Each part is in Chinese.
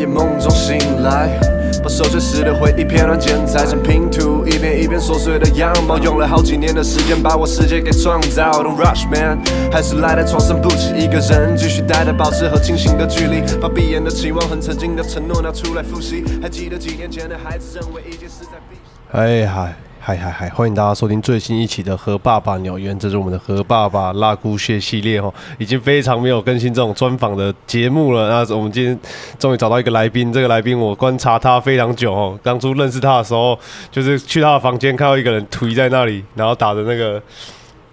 夜梦中醒来，把手写时的回忆片段剪裁成拼图，一遍一遍琐碎的样貌，用了好几年的时间把我世界给创造。Don't rush man，还是赖在床上不起，一个人继续待着，保持和清醒的距离，把闭眼的期望和曾经的承诺拿出来复习。还记得几年前的孩子认为一件事在必。哎嗨嗨嗨嗨！欢迎大家收听最新一期的《和爸爸鸟园》，这是我们的和爸爸拉姑蟹系列哦，已经非常没有更新这种专访的节目了。那我们今天终于找到一个来宾，这个来宾我观察他非常久哦。当初认识他的时候，就是去他的房间看到一个人推在那里，然后打着那个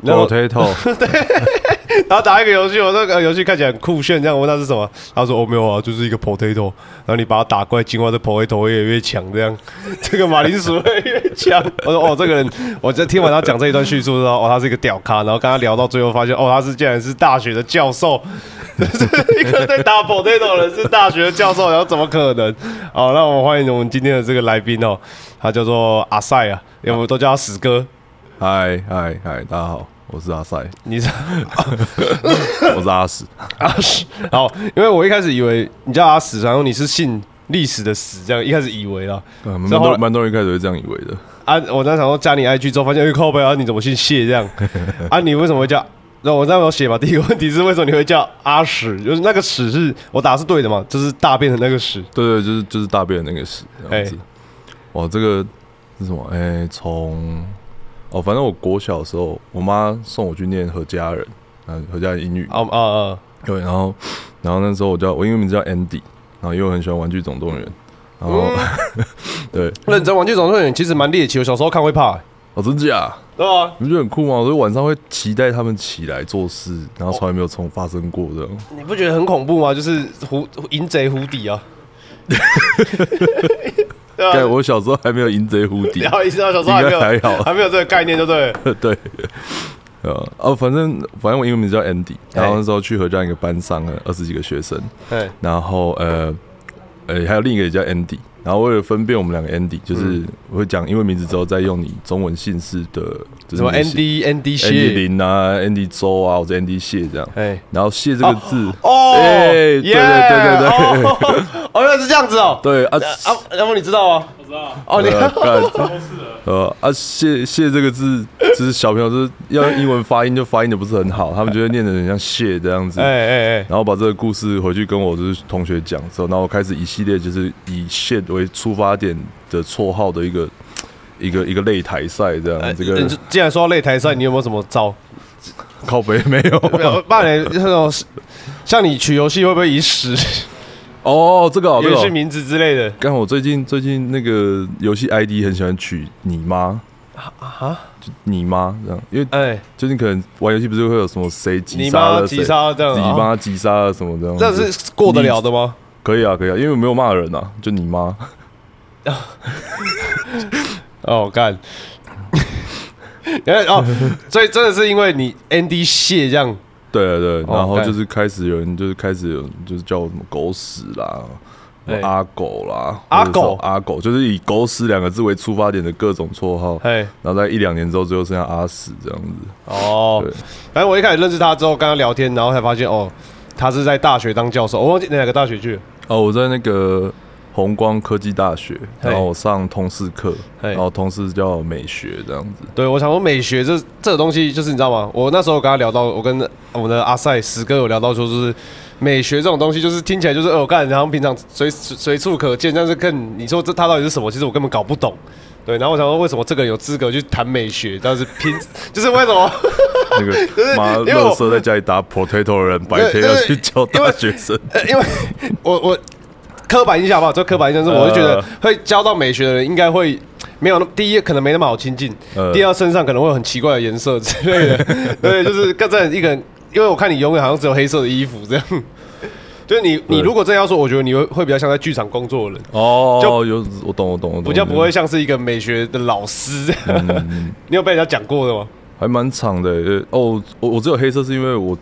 火推筒。对 然后打一个游戏，我说个游戏看起来很酷炫，这样我问他是什么，他说哦没有啊，就是一个 potato，然后你把它打怪，进化的 potato 会越来越强，这样 这个马铃薯会越强。我说哦这个人，我在听完他讲这一段叙述之后，哦他是一个屌咖，然后跟他聊到最后发现，哦他是竟然是大学的教授，一个在打 potato 的人是大学的教授，然后怎么可能？好，那我们欢迎我们今天的这个来宾哦，他叫做阿塞啊，因为我们都叫他死哥。嗨嗨嗨，大家好，我是阿塞，你是 我是阿史，阿史，好，因为我一开始以为你叫阿史，然后你是姓历史的史，这样一开始以为啦。嗯蛮多蛮多人一开始会这样以为的。啊，我那时候加你 IG 之后，发现哎靠背啊，你怎么姓谢这样？啊，你为什么会叫？那我那时候写嘛，第一个问题是为什么你会叫阿屎？就是那个屎是我打是对的嘛，就是大便的那个屎。对对，就是就是大便的那个屎这样子。哎哇，这个是什么？哎、从哦，反正我国小的时候，我妈送我去念何家人，嗯，何家人英语。啊啊啊！对，然后然后那时候我叫我英文名字叫 Andy，然后因为我很喜欢玩具总动员，然后、对，认真玩具总动员其实蛮猎奇，我小时候看会怕、哦，真假？对啊？你不觉得很酷吗？我就晚上会期待他们起来做事，然后从来没有从发生过这样。你不觉得很恐怖吗？就是湖淫贼湖底啊。对我小时候还没有淫贼蝴蝶然，后一直到小时候还没有还好。还没有这个概念，对不对？对，呃，哦，反正反正我英文名字叫 Andy，然后那时候去和这样一个班上了二十几个学生，对，然后呃呃还有另一个也叫 Andy，然后为了分辨我们两个 Andy，就是我会讲英文名字之后再用你中文姓氏的，就是什么 Andy Andy 谢，林啊，Andy 周啊，或者 Andy 谢这样，哎，然后谢这个字，哦，哎对对对对对 哦，哦，原来是这样子哦。对啊，啊，要不你知道吗？我知道。哦，你呃 干呃啊，谢谢这个字，就是小朋友就是要用英文发音，就发音的不是很好，他们就会念的很像谢这样子。哎哎哎，然后把这个故事回去跟我就是同学讲之后，然后我开始一系列就是以谢为出发点的绰号的一个一个一个擂台赛这样。这个你既然说到擂台赛，你有没有什么招？靠北没有没有，不然那种像你取游戏会不会以屎哦，这个哦，这个哦。游戏名字之类的？刚好我最近最近那个游戏 ID 很喜欢取你妈啊，就你妈这样，因为哎，最近可能玩游戏不是会有什么谁击你杀了谁，妈击杀这样你啊？妈击杀了什么这样子，这是过得了的吗？可以啊，可以啊，因为我没有骂人啊，就你妈。哦，干。原 来哦，所以真的是因为你 Andy 谢这样，对对然后就是开始有人就是开始有人就是叫我什么狗屎啦。哎阿狗啦，阿狗阿狗，就是以“狗屎”两个字为出发点的各种绰号，嘿，然后在一两年之后，最后剩下阿屎这样子。哦对，反正我一开始认识他之后，跟他聊天，然后才发现哦，他是在大学当教授，我忘记哪个大学去了。哦，我在那个红光科技大学，然后我上通识课，嘿然后通识叫美学这样子。对，我想说美学这这个东西，就是你知道吗？我那时候跟他聊到，我跟我们的阿塞史哥有聊到说，就是美学这种东西，就是听起来就是哦，干，然后平常随随处可见，但是更你说这它到底是什么？其实我根本搞不懂。对，然后我想说，为什么这个人有资格去谈美学？但是拼，就是为什么？那个 妈，乐色在家里打 potato 的人，白天要去教大学生。呃因为 我我刻板印象吧，这刻板印象是，我就觉得呃会教到美学的人应该会没有那么第一可能没那么好亲近，呃第二身上可能会有很奇怪的颜色之类的，对，就是更在一个人，因为我看你永远好像只有黑色的衣服这样。就是你，你如果真要说，我觉得你会会比较像在剧场工作的人，哦，就有我懂，我懂，我懂，比较不会像是一个美学的老师。嗯 你有被人家讲过的吗？还蛮长的哦，我我只有黑色是因为我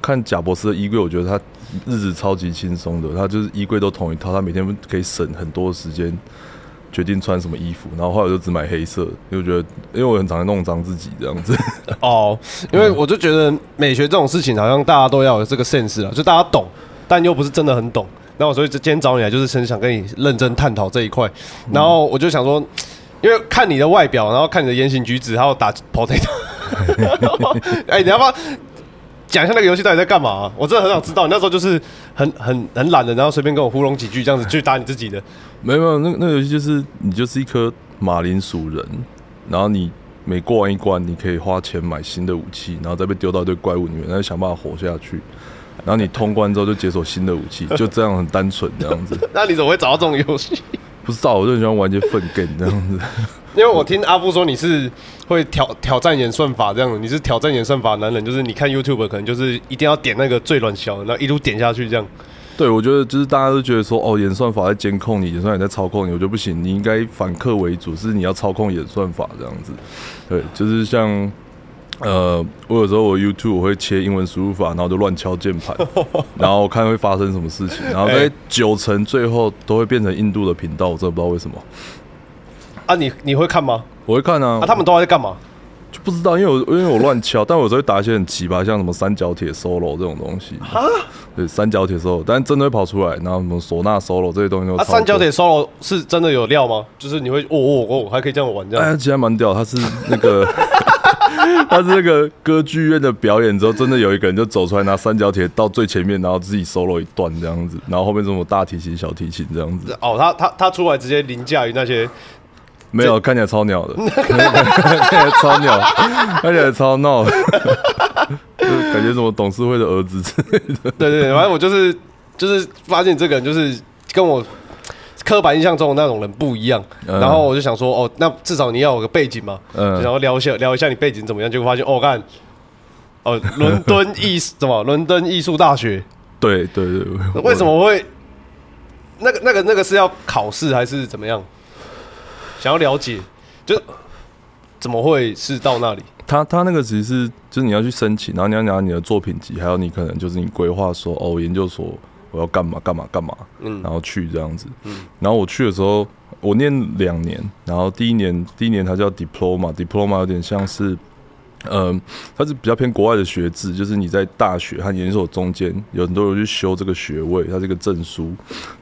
看贾博士的衣柜，我觉得他日子超级轻松的，他就是衣柜都同一套，他每天可以省很多时间决定穿什么衣服。然后后来我就只买黑色，因为我觉得因为我很常弄脏自己这样子。哦，因为我就觉得美学这种事情，好像大家都要有这个 sense 了，就大家懂，但又不是真的很懂。那我所以今天找你来就是很想跟你认真探讨这一块，然后我就想说，因为看你的外表，然后看你的言行举止，还有打 potato，哎，你要不要讲一下那个游戏到底在干嘛啊、我真的很想知道。你那时候就是很很很懒的，然后随便跟我糊弄几句，这样子去打你自己的。没有没有，那那个游戏就是你就是一颗马铃薯人，然后你每过完一关，你可以花钱买新的武器，然后再被丢到一堆怪物里面，然后想办法活下去。然后你通关之后就解锁新的武器，就这样很单纯这样子。那你怎么会找到这种游戏？不知道，我就很喜欢玩一些粪 game 这样子。因为我听阿布说你是会挑挑战演算法这样子，你是挑战演算法的男人，就是你看 YouTube 可能就是一定要点那个最软小的，然后一路点下去这样。对，我觉得就是大家都觉得说，哦，演算法在监控你，演算法在操控你，我觉得不行，你应该反客为主，是你要操控演算法这样子。对，就是像呃，我有时候我 YouTube 我会切英文输入法，然后就乱敲键盘，然后看会发生什么事情，然后在 九成最后都会变成印度的频道，我真的不知道为什么。啊你，你会看吗？我会看啊，啊，他们都在干嘛？就不知道，因为我因为我乱敲，但我有时候会打一些很奇葩，像什么三角铁 solo 这种东西啊。对，三角铁 solo，但真的会跑出来，然后什么唢呐 solo 这些东西都啊，三角多铁 solo 是真的有料吗？就是你会哦哦哦，还可以这样玩这样？哎，其实还蛮屌，他是那个，他是那个歌剧院的表演之后，真的有一个人就走出来拿三角铁到最前面，然后自己 solo 一段这样子，然后后面这种大提琴、小提琴这样子，哦，他他他出来直接凌驾于那些，没有看起来超鸟的，看起来超鸟，看起来超闹的，就感觉什么董事会的儿子之类的。对对对，反正我就是就是发现这个人就是跟我刻板印象中的那种人不一样，嗯然后我就想说，哦，那至少你要有个背景嘛，嗯就想要聊一下聊一下你背景怎么样，结果发现哦，看，哦，伦敦艺什么 伦敦艺术大学，对对对，为什？么会那个那个那个是要考试还是怎么样？想要了解，就怎么会是到那里？他他那个其实是就是你要去申请，然后你要拿你的作品集，还有你可能就是你规划说哦，我研究所我要干嘛干嘛干嘛，嗯然后去这样子。然后我去的时候，我念两年，然后第一年第一年它叫 diploma，diploma 有点像是。嗯，它是比较偏国外的学制，就是你在大学和研究所中间有很多人去修这个学位，它这个证书，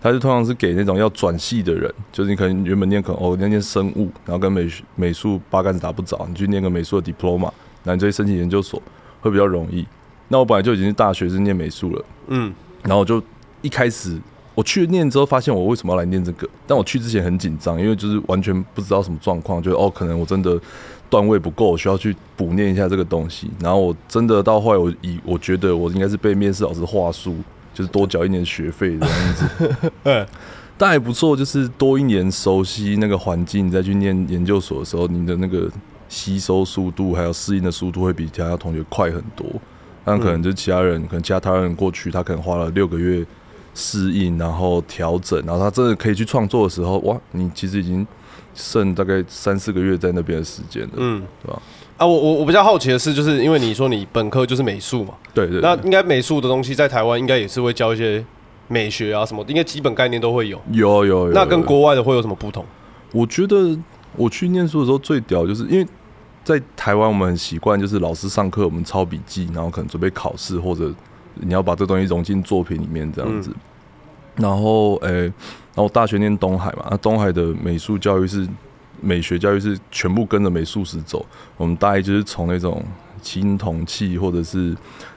它是通常是给那种要转系的人，就是你可能原本念可能哦，你要念生物，然后跟美美术八竿子打不着，你去念个美术的 diploma，那你就去申请研究所会比较容易。那我本来就已经是大学是念美术了，嗯，然后我就一开始我去念之后，发现我为什么要来念这个？但我去之前很紧张，因为就是完全不知道什么状况，就哦，可能我真的段位不够，我需要去补念一下这个东西。然后我真的到后来，我以我觉得我应该是被面试老师话术，就是多缴一年学费这样子。嗯，但还不错，就是多一年熟悉那个环境，你再去念研究所的时候，你的那个吸收速度还有适应的速度会比其他同学快很多。但可能就其他人，可能其他台湾人过去，他可能花了六个月适应，然后调整，然后他真的可以去创作的时候，哇，你其实已经剩大概三四个月在那边的时间了，嗯，对吧？啊，我我我比较好奇的是，就是因为你说你本科就是美术嘛，对对那应该美术的东西在台湾应该也是会教一些美学啊什么，应该基本概念都会有。有有有，那跟国外的会有什么不同？我觉得我去念书的时候最屌，就是因为在台湾我们很习惯，就是老师上课我们抄笔记，然后可能准备考试，或者你要把这东西融进作品里面这样子。然后，诶、然后我大学念东海嘛，那东海的美术教育是美学教育是全部跟着美术史走，我们大一就是从那种青铜器或者是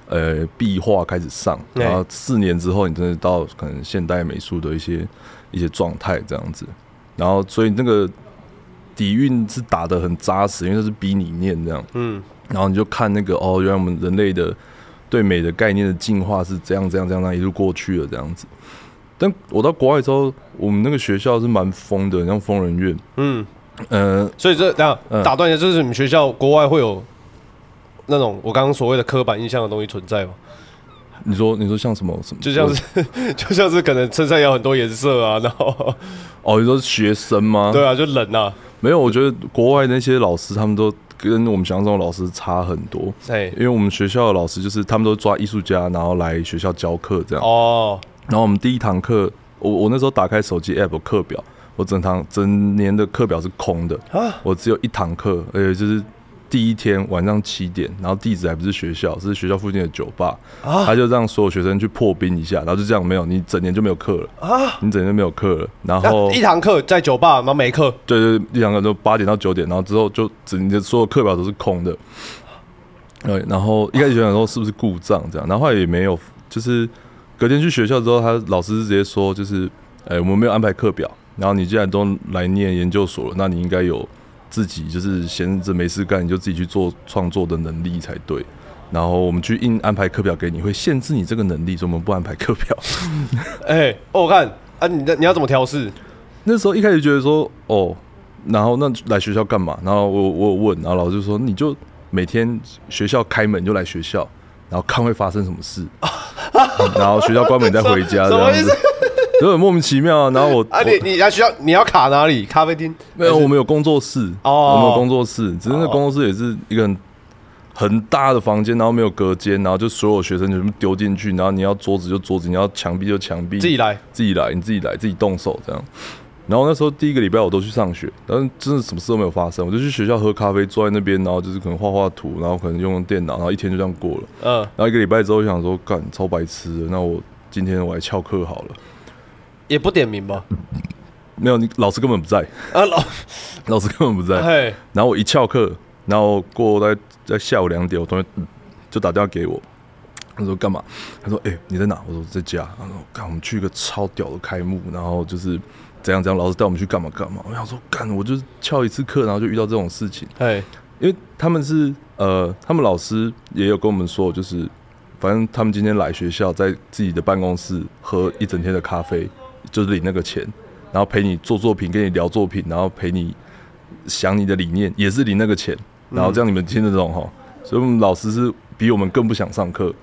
呃壁画开始上，然后四年之后，你真的到可能现代美术的一些一些状态这样子。然后所以那个底蕴是打得很扎实，因为它是逼你念这样，嗯，然后你就看那个哦，原来我们人类的对美的概念的进化是这样这样这样这样一路过去了这样子。但我到国外之后，我们那个学校是蛮疯的，像疯人院，嗯，呃，所以这这样嗯。打断一下，就是你们学校国外会有那种我刚刚所谓的刻板印象的东西存在吗？你说你说像什么什么，就像是 就像是可能身上有很多颜色啊，然后哦，你说学生吗？对啊，就冷啊，没有，我觉得国外那些老师他们都跟我们想象中的老师差很多，哎因为我们学校的老师就是他们都抓艺术家，然后来学校教课这样。哦，然后我们第一堂课，我我那时候打开手机 app 有课表，我整堂整年的课表是空的，啊我只有一堂课，而且就是第一天晚上七点，然后地址还不是学校，是学校附近的酒吧，啊他就让所有学生去破冰一下，然后就这样没有，你整年就没有课了啊，你整年就没有课了，然后一堂课在酒吧，然后没课，对对，一堂课就八点到九点，然后之后就整年的所有课表都是空的。对，然后一开始想说是不是故障这样，然后后来也没有，就是隔天去学校之后，他老师直接说就是，哎、我们没有安排课表，然后你既然都来念研究所了，那你应该有自己就是闲着没事干，你就自己去做创作的能力才对。然后我们去硬安排课表给你，会限制你这个能力，所以我们不安排课表。哎、哦，我看啊，你的你要怎么调试？那时候一开始觉得说，哦，然后那来学校干嘛？然后我我有问，然后老师就说，你就每天学校开门就来学校，然后看会发生什么事，然后学校关门再回家什这样子么意思，就很莫名其妙啊。然后我啊，我你你来学校你要卡哪里？咖啡厅？没有，我们有工作室，哦我们有工作室，只是那哦工作室也是一个很很大的房间，然后没有隔间，然后就所有学生全部丢进去，然后你要桌子就桌子，你要墙壁就墙壁，自己来。自己来，你自己来，自己动手这样。然后那时候第一个礼拜我都去上学，但是真的什么事都没有发生，我就去学校喝咖啡，坐在那边，然后就是可能画画图，然后可能用用电脑，然后一天就这样过了。嗯，然后一个礼拜之后就想说，干超白痴的，那我今天我来翘课好了。也不点名吧？没有，你老师根本不在，啊，老，老师根本不在。嘿，然后我一翘课，然后过在在下午两点，我同学就打电话给我，他说干嘛？他说哎、你在哪？我说在家。他说看，我们去一个超屌的开幕，然后就是怎样怎样，老师带我们去干嘛干嘛。我想说干，我就是翘一次课，然后就遇到这种事情。嘿，因为他们是呃，他们老师也有跟我们说，就是反正他们今天来学校，在自己的办公室喝一整天的咖啡，就是领那个钱，然后陪你做作品，跟你聊作品，然后陪你想你的理念，也是领那个钱，然后这样你们听得懂哈。所以我们老师是比我们更不想上课，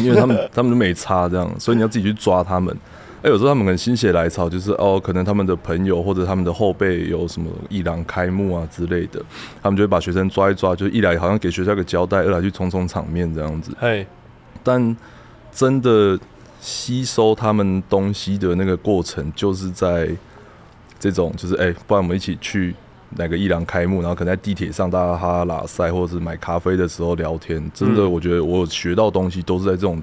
因为他们他们都没差这样，所以你要自己去抓他们。哎，有时候他们可能心血来潮，就是哦，可能他们的朋友或者他们的后辈有什么艺廊开幕啊之类的，他们就会把学生抓一抓，就一来好像给学校个交代，二来去冲冲场面这样子。哎，但真的吸收他们东西的那个过程，就是在这种就是哎、不然我们一起去哪个艺廊开幕，然后可能在地铁上大家哈哈拉塞，或者是买咖啡的时候聊天。真的，嗯我觉得我学到东西都是在这种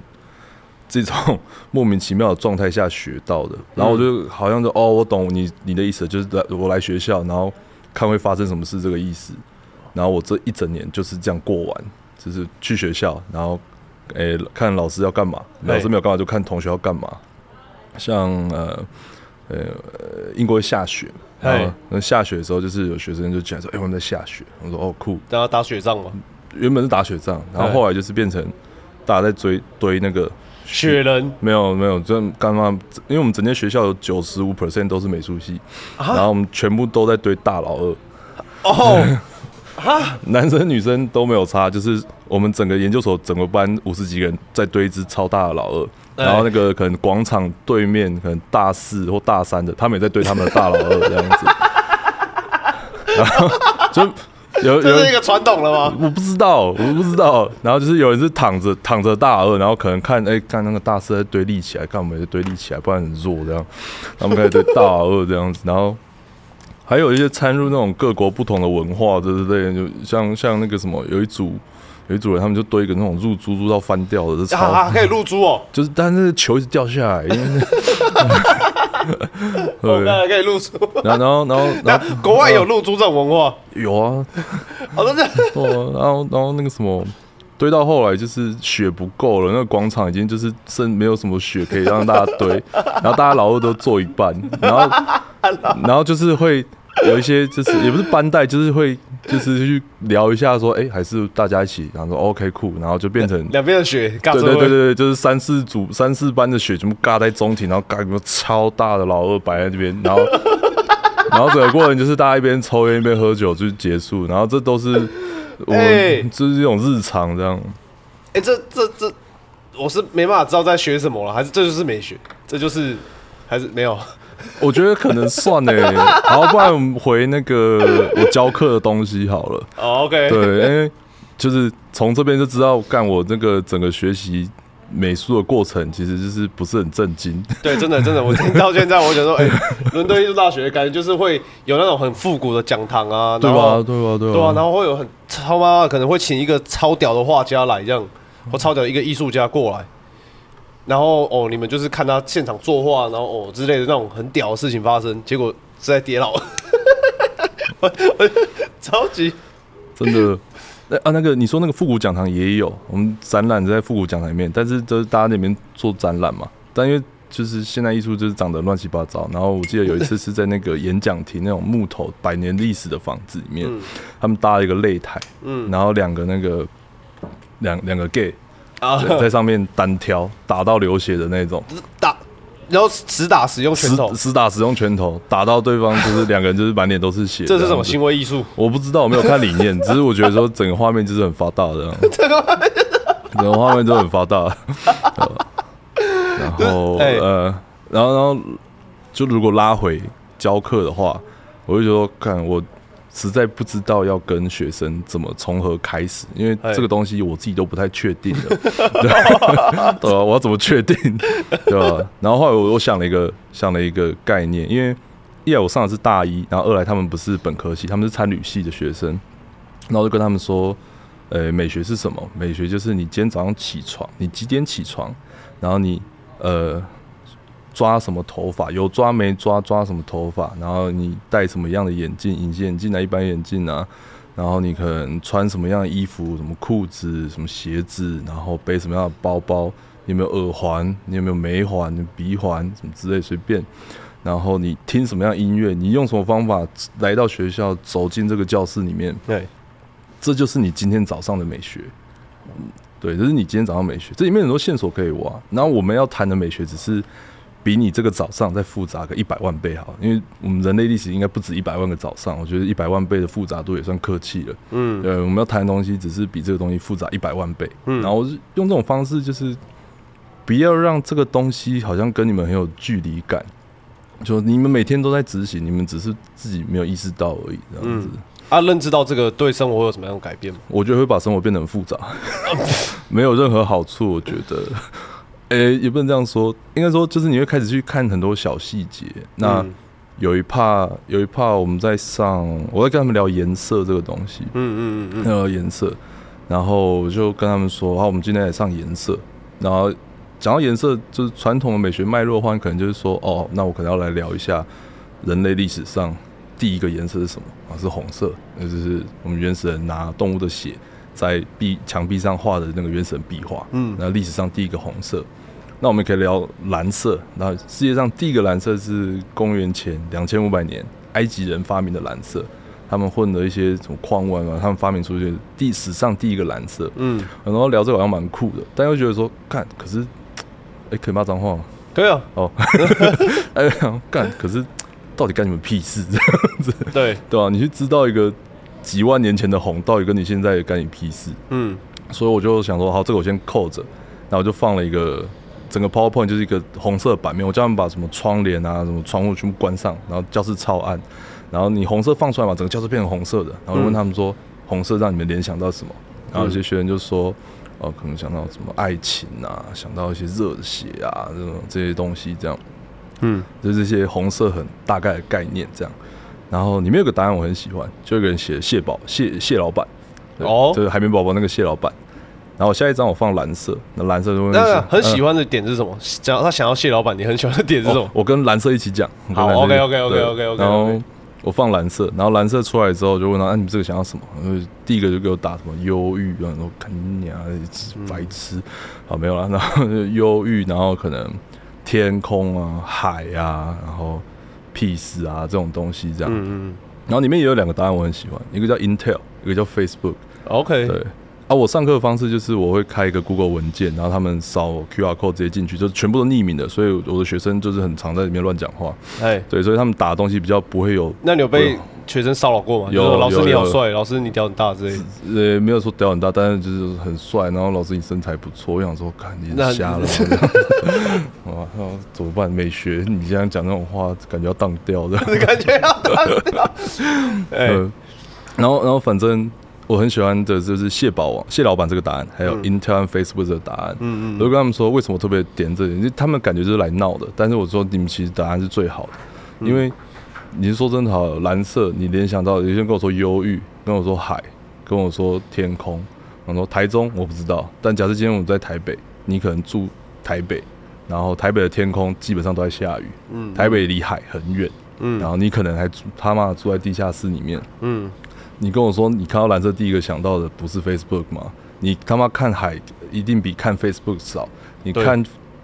这种莫名其妙的状态下学到的。然后我就好像就哦，我懂你你的意思，就是来我来学校，然后看会发生什么事这个意思。然后我这一整年就是这样过完，就是去学校，然后诶、看老师要干嘛，老师没有干嘛就看同学要干嘛。像呃呃英国会下雪，然后那下雪的时候，就是有学生就讲说，哎、我们在下雪。我说哦酷，大家打雪仗嘛，原本是打雪仗，然后后来就是变成大家在追堆那个雪人。没有没有，就刚刚因为我们整间学校有九十五 percent 都是美术系，然后我们全部都在堆大老二，哦，男生女生都没有差，就是我们整个研究所整个班五十几个人在堆一只超大的老二，哎。然后那个可能广场对面可能大四或大三的，他们也在堆他们的大老二这样子，然后就 有有人这是一个传统了吗？我不知道，我不知道。然后就是有人是躺着躺着大二，然后可能看哎、看那个大四在堆立起来，看我们也堆立起来，不然很弱这样。他们开始堆大二这样子，然后还有一些掺入那种各国不同的文化，对对对，就像像那个什么，有一组有一组人，他们就堆一个那种入珠入到翻掉的，这超、啊，可以入珠哦，就是但是球一直掉下来，因为是哦，对，那可以露珠。然后然后然后国外有露珠这种文化，有啊，哦，真的，哦，然后然后那个什么，堆到后来就是雪不够了，那个广场已经就是剩没有什么雪可以让大家堆，然后大家老二都坐一半，然后 然后就是会有一些就是也不是班带，就是会 就是去聊一下说，哎、还是大家一起，然后说 OK 酷，然后就变成。两边的雪，尬对对对对对，就是三四组三四班的雪全部尬在中庭，然后尬一个超大的老二摆在这边，然后 然后整个过程就是大家一边抽烟一边喝酒就结束，然后这都是 我就是这种日常这样。哎，这这这，我是没办法知道在学什么了，还是这就是没学，这就是还是没有。我觉得可能算呢，然后不然我们回那个我教课的东西好了。哦，OK，对，因为就是从这边就知道，干我那个整个学习美术的过程其实就是不是很震惊。对，真的真的，我听到现在，我觉得说，哎、伦敦艺术大学感觉就是会有那种很复古的讲堂啊，对吧？对吧？对吧？对啊，然后会有很超妈可能会请一个超屌的画家来这样，或超屌一个艺术家过来，然后哦，你们就是看他现场作画，然后哦之类的那种很屌的事情发生，结果是在跌倒，我 我超级真的。那啊，那个你说那个复古讲堂也有，我们展览在复古讲堂里面，但是都是大家那边做展览嘛。但因为就是现代艺术就是长得乱七八糟，然后我记得有一次是在那个演讲厅那种木头百年历史的房子里面，他们搭了一个擂台，嗯然后两个那个两两个 gay 啊在在上面单挑，打到流血的那种，打，然后实打实用拳头实，打实用拳头打到对方，就是两个人就是满脸都是血。这是什么行为艺术？我不知道，我没有看理念，只是我觉得说整个画面就是很发大的，整个画面都很发大。呃然后哎呃，然后然后就如果拉回教课的话，我就觉得说看我实在不知道要跟学生怎么从何开始，因为哎这个东西我自己都不太确定的，对吧？对吧？我要怎么确定，对吧？然后后来我我想了一个想了一个概念，因为一来我上的是大一，然后二来他们不是本科系，他们是参旅系的学生，然后我就跟他们说，呃，美学是什么？美学就是你今天早上起床，你几点起床，然后你呃抓什么头发，有抓没抓，抓什么头发，然后你戴什么样的眼镜，隐形眼镜啊，一般眼镜啊，然后你可能穿什么样的衣服，什么裤子，什么鞋子，然后背什么样的包包，你有没有耳环，你有没有眉环、鼻环什么之类，随便。然后你听什么样的音乐，你用什么方法来到学校，走进这个教室里面，对，这就是你今天早上的美学。嗯对，这是你今天早上美学，这里面很多线索可以挖。然后我们要谈的美学，只是比你这个早上再复杂个一百万倍好，因为我们人类历史应该不止一百万个早上，我觉得一百万倍的复杂度也算客气了。嗯，对，我们要谈的东西只是比这个东西复杂一百万倍。嗯然后用这种方式，就是不要让这个东西好像跟你们很有距离感，就你们每天都在执行，你们只是自己没有意识到而已，这样子。啊，认知到这个对生活会有什么样的改变吗？我觉得会把生活变得很复杂，没有任何好处。我觉得，诶、也不能这样说，应该说就是你会开始去看很多小细节。那嗯有一趴，有一趴我们在上，我在跟他们聊颜色这个东西，嗯嗯嗯聊颜色，然后我就跟他们说，好，我们今天来上颜色。然后讲到颜色，就是传统的美学脉络的话，可能就是说，哦，那我可能要来聊一下人类历史上第一个颜色是什么啊？是红色，那就是我们原始人拿动物的血在壁墙壁上画的那个原始人壁画。嗯那历史上第一个红色。那我们可以聊蓝色，那世界上第一个蓝色是公元前两千五百年埃及人发明的蓝色，他们混了一些什么矿物啊，他们发明出一些第史上第一个蓝色。嗯，然后聊这个好像蛮酷的，但又觉得说，看，可是，哎、可以骂脏话吗？可以啊，哦，哎，干，可是到底干你们屁事？对，对吧、你去知道一个几万年前的红，到底跟你现在干你屁事？嗯所以我就想说，好，这个我先扣着，然后我就放了一个整个 PowerPoint 就是一个红色版面，我叫他们把什么窗帘啊、什么窗户全部关上，然后教室超暗，然后你红色放出来嘛，整个教室变成红色的，然后我问他们说，红色让你们联想到什么？然后有些学生就说，哦、可能想到什么爱情啊，想到一些热血啊，这种这些东西，这样，嗯。就这些红色很大概的概念这样。然后里面有个答案我很喜欢，就有个人写谢宝谢谢老板，哦。就是海绵宝宝那个谢老板。然后下一张我放蓝色，那蓝色就会那很喜欢欢的点是什么？讲他想要谢老板，你很喜欢的点是什么？我跟蓝色一起讲。好蓝色一起 OK，OK，OK，OK，OK，OK 对然后我放蓝色，然后蓝色出来之后就问他，啊，你们这个想要什么？第一个就给我打什么忧郁，然后看你啊白痴，好没有了，然后就忧郁，然后可能天空啊、海啊，然后 peace 啊这种东西这样。嗯嗯然后里面也有两个答案我很喜欢，一个叫 Intel，一个叫 Facebook。，OK，对啊，我上课的方式就是我会开一个 Google 文件，然后他们扫 QR code 直接进去，就全部都匿名的，所以我的学生就是很常在里面乱讲话。哎，对，所以他们打的东西比较不会有那你有被学生骚扰过吗？有老师你好帅，老师你屌很大之类的。呃，没有说屌很大，但是就是很帅。然后老师你身材不错，我想说，看你是瞎了吗，哇，那怎么办？美学，你这样讲那种话，感觉要荡掉的。感觉要哎，呃，然后然后反正我很喜欢的就是蟹堡王蟹老板这个答案，还有 Intel 和 Facebook 的答案。嗯嗯我就跟他们说，为什么特别点这里？他们感觉就是来闹的，但是我说你们其实答案是最好的，嗯。因为你是说真的好，蓝色你联想到有些人跟我说忧郁，跟我说海，跟我说天空，我说台中我不知道，但假设今天我们在台北，你可能住台北，然后台北的天空基本上都在下雨，嗯台北离海很远，嗯。然后你可能还住他妈住在地下室里面，嗯你跟我说你看到蓝色第一个想到的不是 Facebook 吗？你他妈看海一定比看 Facebook 少，你看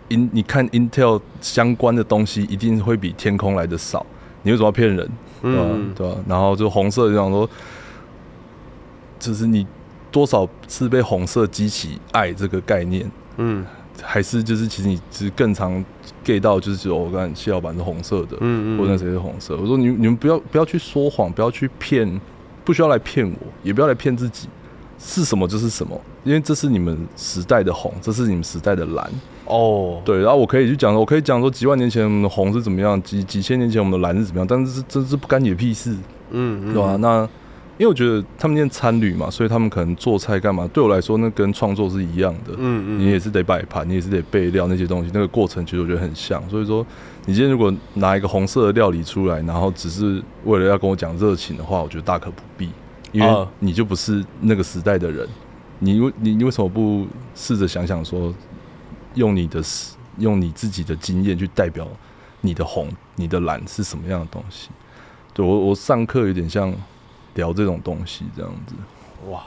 In 你看 Intel 相关的东西一定会比天空来的少，你为什么要骗人？对吧、嗯对吧、然后就红色就想说，就是你多少次被红色激起爱这个概念，嗯。还是就是其实你只是更常 get 到就是说我看谢老板是红色的，嗯嗯。或者那谁是红色。我说你你们不要不要去说谎，不要去骗，不需要来骗我，也不要来骗自己，是什么就是什么，因为这是你们时代的红，这是你们时代的蓝。哦，对，然后我可以去讲，我可以讲说几万年前我们的红是怎么样，几几千年前我们的蓝是怎么样，但是这这不干你的屁事，嗯。对吧、那因为我觉得他们念参旅嘛，所以他们可能做菜干嘛，对我来说那跟创作是一样的。嗯嗯你也是得摆盘，你也是得备料那些东西，那个过程其实我觉得很像。所以说，你今天如果拿一个红色的料理出来，然后只是为了要跟我讲热情的话，我觉得大可不必，因为啊你就不是那个时代的人。你为你你为什么不试着想想说，用你的用你自己的经验去代表你的红、你的蓝是什么样的东西？对我我上课有点像聊这种东西这样子，哇，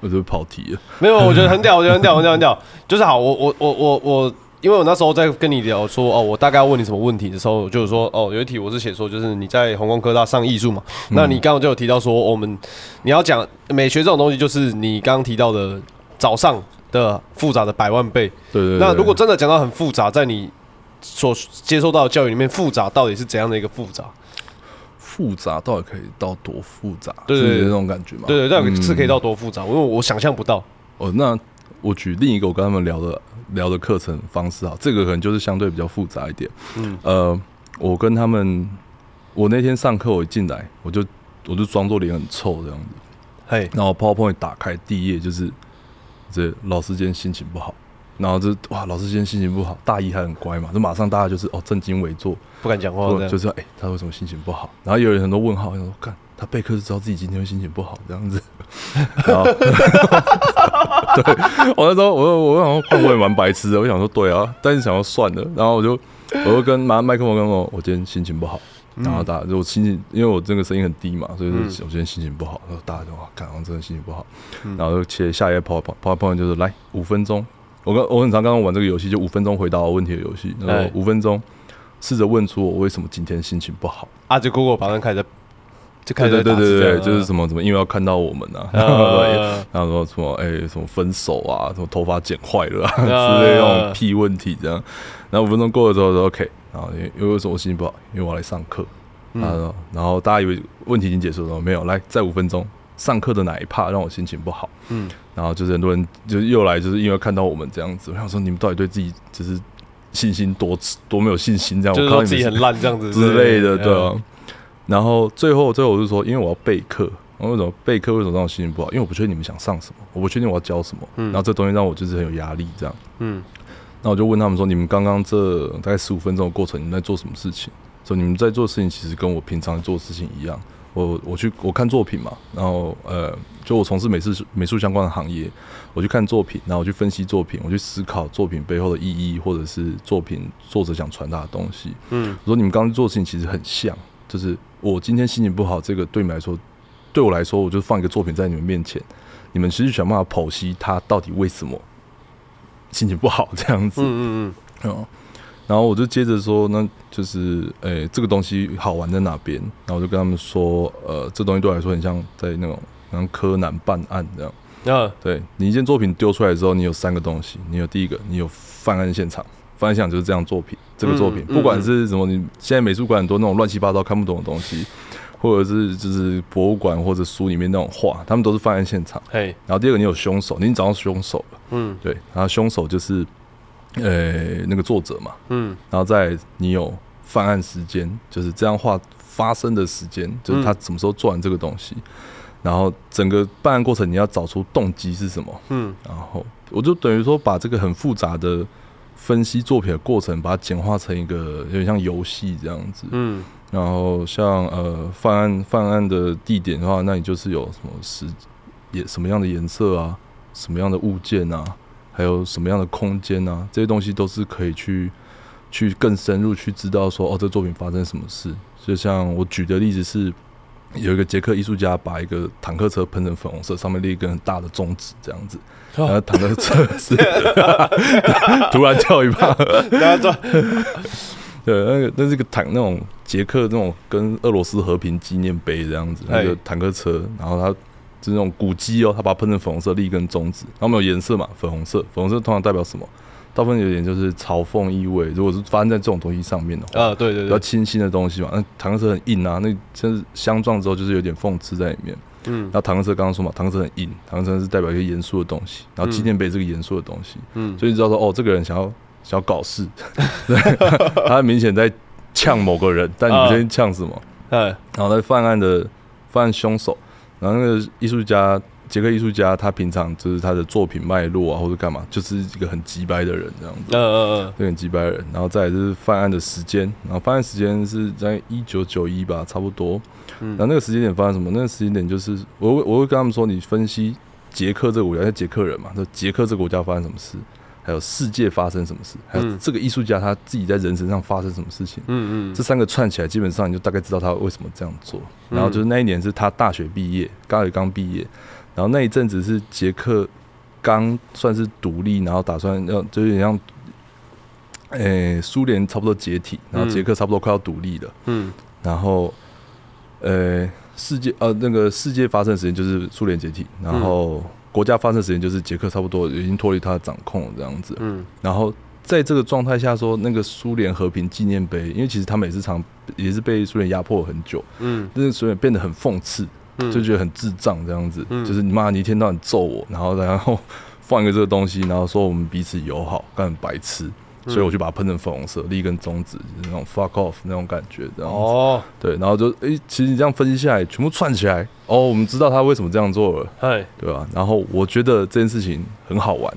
我就跑题了。没有，我觉得很屌，我觉得很屌，很屌，很屌。就是好，我我我我我，因为我那时候在跟你聊说，哦，我大概要问你什么问题的时候，就是说，哦，有一题我是写说，就是你在红光科大上艺术嘛，那你刚刚就有提到说，我们你要讲美学这种东西，就是你刚刚提到的早上的复杂的百万倍。对对对那如果真的讲到很复杂，在你所接受到的教育里面，复杂到底是怎样的一个复杂？复杂到底可以到多复杂？对对对是那种感觉嘛？对对，到底是可以嗯到多复杂？因为我想象不到。哦，那我举另一个我跟他们聊的聊的课程方式啊，这个可能就是相对比较复杂一点。嗯呃，我跟他们，我那天上课我一进来，我就我就装作脸很臭这样子，嘿，然后 PowerPoint 打开第一页就是这老师今天心情不好。然后就哇，老师今天心情不好，大一还很乖嘛，就马上大家就是哦正襟危坐，不敢讲话，就是哎、他为什么心情不好？然后有人很多问号，想说看他备课是知道自己今天会心情不好这样子。然后，对我那时候我我想说，看我也蛮白痴的，我想说对啊，但是想要算了，然后我就我就跟拿麦克风跟我我今天心情不好。然后大家就我心情，因为我这个声音很低嘛，所以就嗯我今天心情不好。然后大家就哇，看我真的心情不好。然后就切下一页跑跑跑跑就是来五分钟，我跟我很常刚刚玩这个游戏，就五分钟回答我问题的游戏。然后哎五分钟试着问出我为什么今天心情不好。啊，就 Google 榜上开始，就开对对对对对，就是什么什么，因为要看到我们啊，呃然后说什么哎、什么分手啊，什么头发剪坏了啊呃之类那种屁问题这样。然后五分钟过了之后说 OK，然后因为因为为什么我心情不好？因为我要来上课。嗯他说，然后大家以为问题已经结束了，没有，来再五分钟，上课的哪一 part 让我心情不好？嗯，然后就是很多人就是又来，就是因为看到我们这样子，我想说你们到底对自己就是信心多多没有信心这样？就是我看到你们说自己很烂这样子之类的，对嗯啊。然后最后最后我就说，因为我要备课，然后为什么备课为什么让我心情不好？因为我不确定你们想上什么，我不确定我要教什么，嗯然后这东西让我就是很有压力这样。嗯那我就问他们说，你们刚刚这大概十五分钟的过程，你们在做什么事情？说你们在做的事情其实跟我平常做的事情一样。我我去我看作品嘛，然后呃，就我从事美术美术相关的行业，我去看作品，然后我去分析作品，我去思考作品背后的意义，或者是作品作者想传达的东西。嗯我说你们刚刚做的事情其实很像，就是我今天心情不好，这个对你们来说，对我来说，我就放一个作品在你们面前，你们其实想办法剖析它到底为什么心情不好这样子。嗯嗯嗯，然后我就接着说，那就是诶、这个东西好玩在哪边？然后我就跟他们说，呃，这东西对我来说很像在那种像柯南办案这样。嗯，啊，对你一件作品丢出来之后，你有三个东西，你有第一个，你有犯案现场，犯案现场就是这样作品，这个作品，嗯不管是什么，你现在美术馆很多那种乱七八糟看不懂的东西，或者是就是博物馆或者书里面那种画，他们都是犯案现场。嘿，然后第二个，你有凶手，你找到凶手了，嗯对，然后凶手就是呃那个作者嘛，嗯。然后再你有犯案时间，就是这样画发生的时间，就是他什么时候做完这个东西，然后整个办案过程你要找出动机是什么，嗯。然后我就等于说把这个很复杂的分析作品的过程，把它简化成一个有点像游戏这样子。嗯。然后像呃犯案犯案的地点的话，那你就是有什么时颜什么样的颜色啊，什么样的物件啊，还有什么样的空间啊，这些东西都是可以去去更深入去知道说哦，这作品发生什么事。就像我举的例子是，有一个捷克艺术家把一个坦克车喷成粉红色，上面立一根很大的中指这样子，然后坦克车是 突然跳一半，然后说对，那个那是个坦那种捷克那种跟俄罗斯和平纪念碑这样子，那个哎坦克车，然后它就是那种古鸡哦，它把它喷成粉红色，立一根中指，然后没有颜色嘛，粉红色，粉红色通常代表什么？大部分有点就是嘲讽意味。如果是发生在这种东西上面的话，啊，对对比较，清新的东西嘛，那坦克车很硬啊，那真是相撞之后就是有点讽刺在里面。嗯然后坦克车刚刚说嘛，坦克车很硬，坦克车是代表一个严肃的东西，然后纪念碑是个严肃的东西，嗯所以你知道说哦，这个人想要想要搞事，对他明显在呛某个人，但你不确定呛什么。哎然后在犯案的犯案凶手，然后那个艺术家捷克艺术家，他平常就是他的作品脉络啊，或者干嘛，就是一个很急掰的人这样子。嗯嗯对，很击败人，然后再来就是犯案的时间，然后犯案时间是在一九九一吧，差不多。嗯然后那个时间点发生什么？那个时间点就是我会我会跟他们说，你分析捷克这个国家，因为捷克人嘛，那捷克这个国家发生什么事，还有世界发生什么事，还有嗯。这个艺术家他自己在人身上发生什么事情，嗯嗯。这三个串起来，基本上你就大概知道他为什么这样做。嗯。然后就是那一年是他大学毕业，刚也刚毕业，然后那一阵子是捷克刚算是独立，然后打算要就有点像，诶、苏联差不多解体，然后捷克差不多快要独立了，嗯。然后呃世界呃那个世界发生的时间就是苏联解体，然后国家发生的时间就是捷克差不多已经脱离他的掌控了这样子，嗯。然后在这个状态下说，那个苏联和平纪念碑，因为其实他们也是常也是被苏联压迫了很久，嗯。但是苏联变得很讽刺，嗯。就觉得很智障这样子，嗯。就是你妈你一天到晚揍我，然后然后放一个这个东西，然后说我们彼此友好，干很白痴，所以我就把它喷成粉红色，立一根中指，就是那种 fuck off 那种感觉这样子。哦，对，然后就诶、其实你这样分析下来，全部串起来，哦，我们知道他为什么这样做了，哎对吧？然后我觉得这件事情很好玩，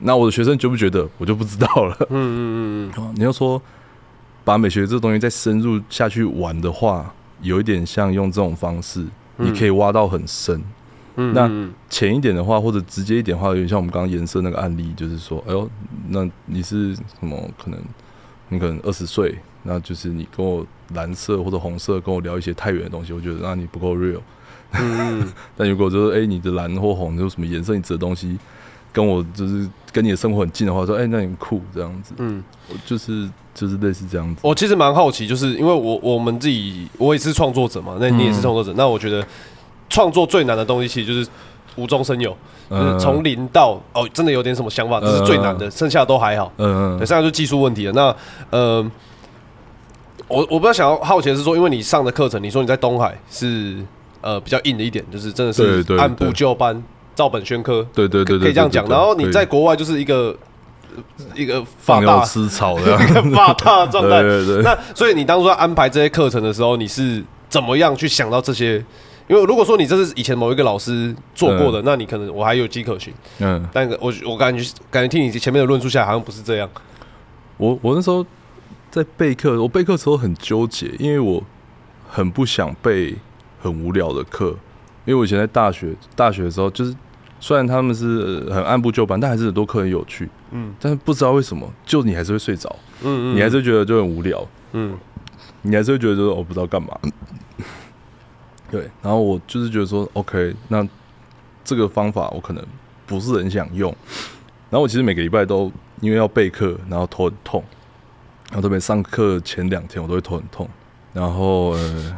那我的学生觉不觉得，我就不知道了。嗯嗯嗯哦 你要说把美学这东西再深入下去玩的话，有一点像用这种方式，你可以挖到很深。嗯，那嗯浅一点的话，或者直接一点的话，有点像我们刚刚颜色那个案例，就是说，哎呦，那你是什么？可能你可能二十岁，那就是你跟我蓝色或者红色跟我聊一些太远的东西，我觉得那你不够 real。嗯嗯但如果就是哎、你的蓝或红有什么颜色，你指的东西跟我就是跟你的生活很近的话，说哎、那你很酷这样子，嗯，就是就是类似这样子。我其实蛮好奇，就是因为我我们自己我也是创作者嘛，那你也是创作者，那我觉得创作最难的东西其实就是无中生有，就是从零到哦，真的有点什么想法，这是最难的，剩下的都还好。嗯嗯对，剩下就技术问题了。那呃，我我比较想要好奇的是说，因为你上的课程，你说你在东海是呃比较硬的一点，就是真的是按部就班、照本宣科，对对对对，可以这样讲。然后你在国外就是一个一个发放大牛吃草的，一个发大状态。对对对那所以你当初在安排这些课程的时候，你是怎么样去想到这些？因为如果说你这是以前某一个老师做过的，那你可能我还有迹可循。嗯，但我我感觉感觉听你前面的论述下来，好像不是这样。我我那时候在备课，我备课时候很纠结，因为我很不想备很无聊的课，因为我以前在大学大学的时候，就是虽然他们是呃很按部就班，但还是很多课很有趣，嗯。但是不知道为什么，就你还是会睡着，嗯嗯。你还是觉得就很无聊，嗯。你还是会觉得就是我不知道干嘛。对，然后我就是觉得说，OK，那这个方法我可能不是很想用。然后我其实每个礼拜都因为要备课，然后头很痛，然后特别上课前两天我都会头很痛。然后呃，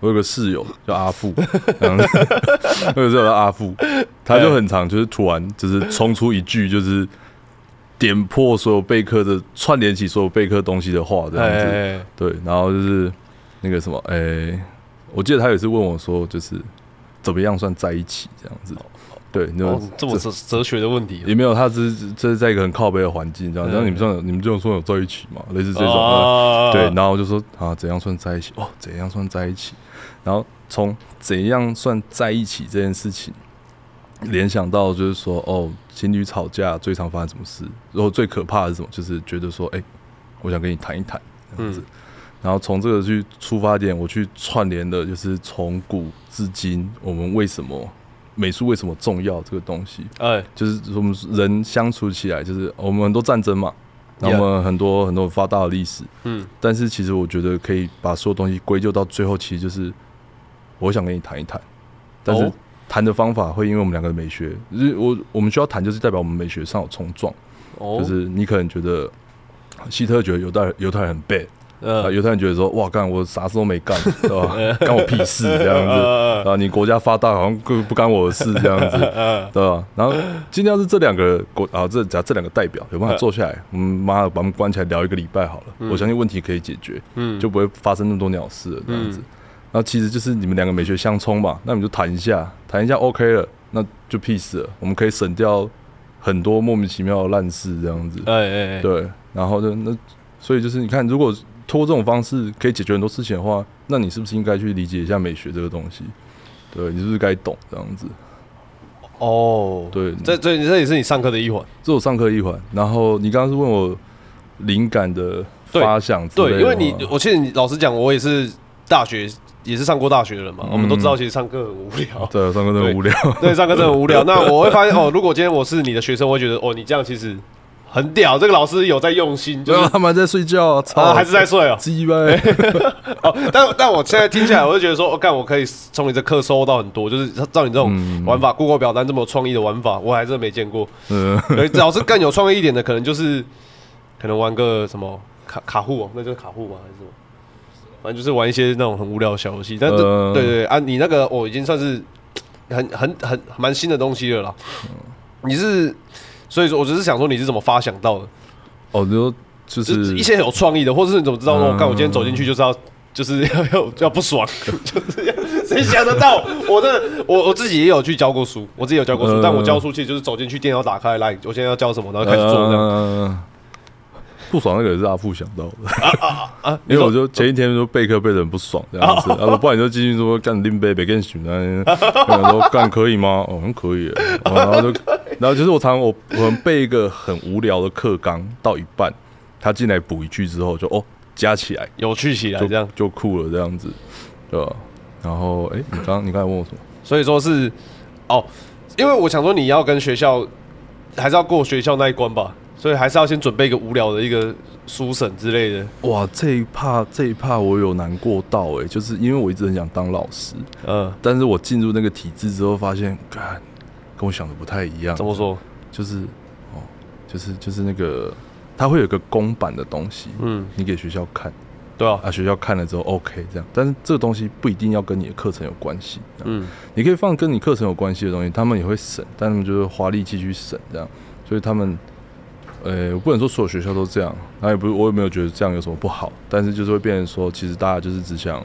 我有个室友叫阿富，然后 我有个室友叫阿富，他就很常就是突然就是冲出一句就是点破所有备课的串联起所有备课东西的话这样子。哎，对，然后就是那个什么，诶、我记得他有一次问我说，就是怎么样算在一起这样子。对，那哦种，这么哲哲学的问题，也没有，他只是这是在一个很靠背的环境，这样。嗯然后你们算，你们这种说有在一起嘛？类似这种。啊对，然后我就说啊，怎样算在一起？哦，怎样算在一起？然后从怎样算在一起这件事情，联想到就是说，哦，情侣吵架最常发生什么事？然后最可怕的是什么？就是觉得说，哎、我想跟你谈一谈，这样子。嗯然后从这个去出发点，我去串联的，就是从古至今，我们为什么美术为什么重要这个东西。哎，就是我们人相处起来，就是我们很多战争嘛，然后我们很多很多发达的历史，嗯。但是其实我觉得可以把所有东西归咎到最后，其实就是我想跟你谈一谈，但是哦。谈的方法会因为我们两个的美学，就是我我们需要谈，就是代表我们美学上有冲撞，哦，就是你可能觉得希特觉得犹太人犹太人很 bad，啊，呃犹太人觉得说哇干我啥事都没干，对吧？干我屁事这样子。呃啊，你国家发大好像根本不干我的事这样子，呃 对吧？然后今天要是这两个国啊，这假这两个代表有办法坐下来，我们妈的把他们关起来聊一个礼拜好了，我相信问题可以解决，嗯就不会发生那么多鸟事了这样子。然后其实就是你们两个美学相冲嘛，那你们就谈一下，谈一下 OK 了，那就 peace 了，我们可以省掉很多莫名其妙的烂事这样子。哎哎哎，对，然后就那所以就是你看，如果通过这种方式可以解决很多事情的话，那你是不是应该去理解一下美学这个东西？对你是不是该懂这样子？哦，对，这这这也是你上课的一环，这我上课一环。然后你刚刚是问我灵感的发想对，因为你我其实你老实讲，我也是大学也是上过大学的人嘛，我们都知道其实上课很无聊，对上课真的很无聊，对，上课真的很无聊。那我会发现哦，如果今天我是你的学生，我会觉得哦，你这样其实很屌，这个老师有在用心，就是他们在睡觉啊，操，啊还是在睡哦。鸡巴，哦，但但我现在听起来，我就觉得说，我、哦、干，我可以从你这课收到很多，就是照你这种嗯玩法、Google 表单这么有创意的玩法，我还真的没见过。嗯，对，老师更有创意一点的，可能就是可能玩个什么卡卡户哦，那就是卡户吗？还是什么？反正就是玩一些那种很无聊的小游戏。但是、呃对对对啊，你那个我、哦、已经算是很很很蛮新的东西了啦。你是，所以说我只是想说你是怎么发想到的？哦，你说就就是是一些有创意的，或者是你怎么知道说，我、嗯干我今天走进去就是要就是要要 要不爽，就是要 谁想得到？我的我我自己也有去教过书，我自己有教过书，嗯但我教书其实就是走进去，电脑打开来，我现在要教什么，然后开始做这样。嗯不爽那个也是阿富想到的，因为我就前一天说备课备的很不爽这样子，然后不然你就继续说干拎杯别跟选啊，然后说干可以吗？哦，很可以然后就然后就是我常常我我们背一个很无聊的课纲到一半，他进来补一句之后就哦加起来有趣起来就这样，就酷了这样子，对吧？然后哎，你刚你刚才问我什么？所以说是哦，因为我想说你要跟学校还是要过学校那一关吧，所以还是要先准备一个无聊的一个书审之类的。哇，这一趴这一趴我有难过到哎、就是因为我一直很想当老师，嗯，但是我进入那个体制之后，发现，干，跟我想的不太一样。怎么？说？就是，哦，就是就是那个，它会有一个公版的东西，嗯，你给学校看，对啊，啊，学校看了之后 OK 这样，但是这个东西不一定要跟你的课程有关系。嗯，嗯，你可以放跟你课程有关系的东西，他们也会审，但他们就是花力气去审这样，所以他们。呃，我不能说所有学校都这样，那也不是我也没有觉得这样有什么不好，但是就是会变成说，其实大家就是只想，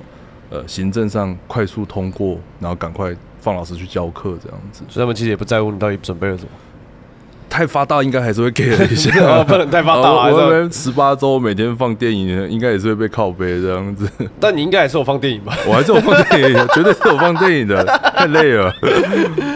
呃，行政上快速通过，然后赶快放老师去教课这样子。所以他们其实也不在乎你到底准备了什么。太发达应该还是会给了一下，哦不能太发大哦 还是要我那边十八周每天放电影，应该也是会被靠背这样子。但你应该还是有放电影吧？我还是有放电影，绝对是有放电影的，太累了，对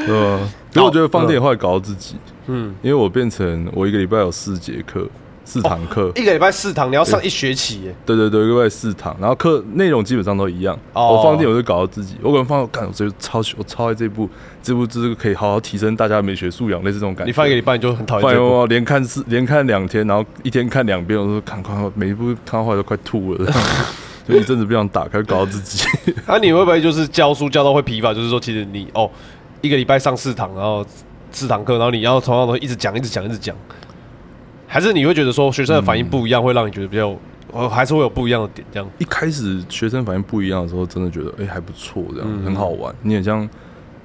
吧？所以我觉得放电影会搞到自己，嗯，因为我变成我一个礼拜有四节课，四堂课，一个礼拜四堂，你要上一学期耶。对对对，一个礼拜四堂，然后课内容基本上都一样。哦我放电影我就搞到自己，我可能放，看我就超喜我超爱这部，这部这个可以好好提升大家美学素养，类似这种感觉。你放一个礼拜你就很讨厌连看四连看两天，然后一天看两遍，我说看看每一部看到后来都快吐了，就一阵子不想打开，搞到自己。那、你会不会就是教书教到会疲乏？就是说，其实你哦，一个礼拜上四堂，然后四堂课，然后你要同样的一直讲，一直讲，一直讲，还是你会觉得说学生的反应不一样，会让你觉得比较，呃，还是会有不一样的点这样？一开始学生反应不一样的时候，真的觉得哎、还不错，这样、嗯很好玩。你很像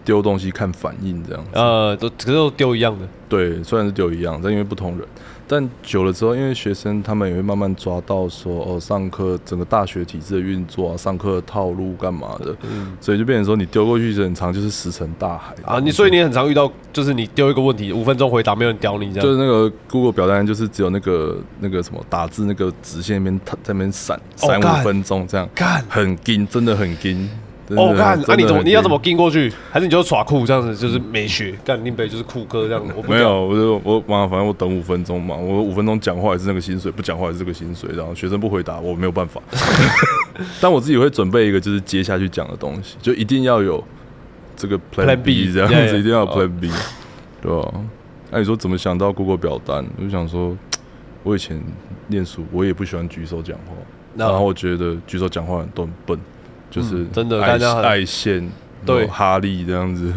丢东西看反应这样子。呃，都可是都丢一样的，对，虽然是丢一样，但因为不同人，但久了之后，因为学生他们也会慢慢抓到说，哦，上课整个大学体制的运作啊，上课的套路干嘛的，所以就变成说你丢过去很长就是石沉大海。啊，你所以你很常遇到，就是你丢一个问题，五分钟回答没有人屌你这样，就是那个 Google 表单，就是只有那个那个什么打字那个直线那边它在那边闪闪五分钟这样，干。很紧，真的很紧。真的哦，干，那、你怎么你要怎么紧跟过去？还是你就耍酷这样子，就是美学？干林北就是酷哥这样，我没有，我就我妈，反正我等五分钟嘛，我五分钟讲话也是那个薪水，不讲话也是这个薪水，然后学生不回答，我没有办法。但我自己会准备一个，就是接下去讲的东西，就一定要有这个 Plan B，B 这样子，yeah 一定要 Plan B，对吧？那你说怎么想到 Google 表单？我就想说，我以前念书，我也不喜欢举手讲话，那然后我觉得举手讲话人都很笨，就是嗯真的爱大家爱线。对哈利这样子，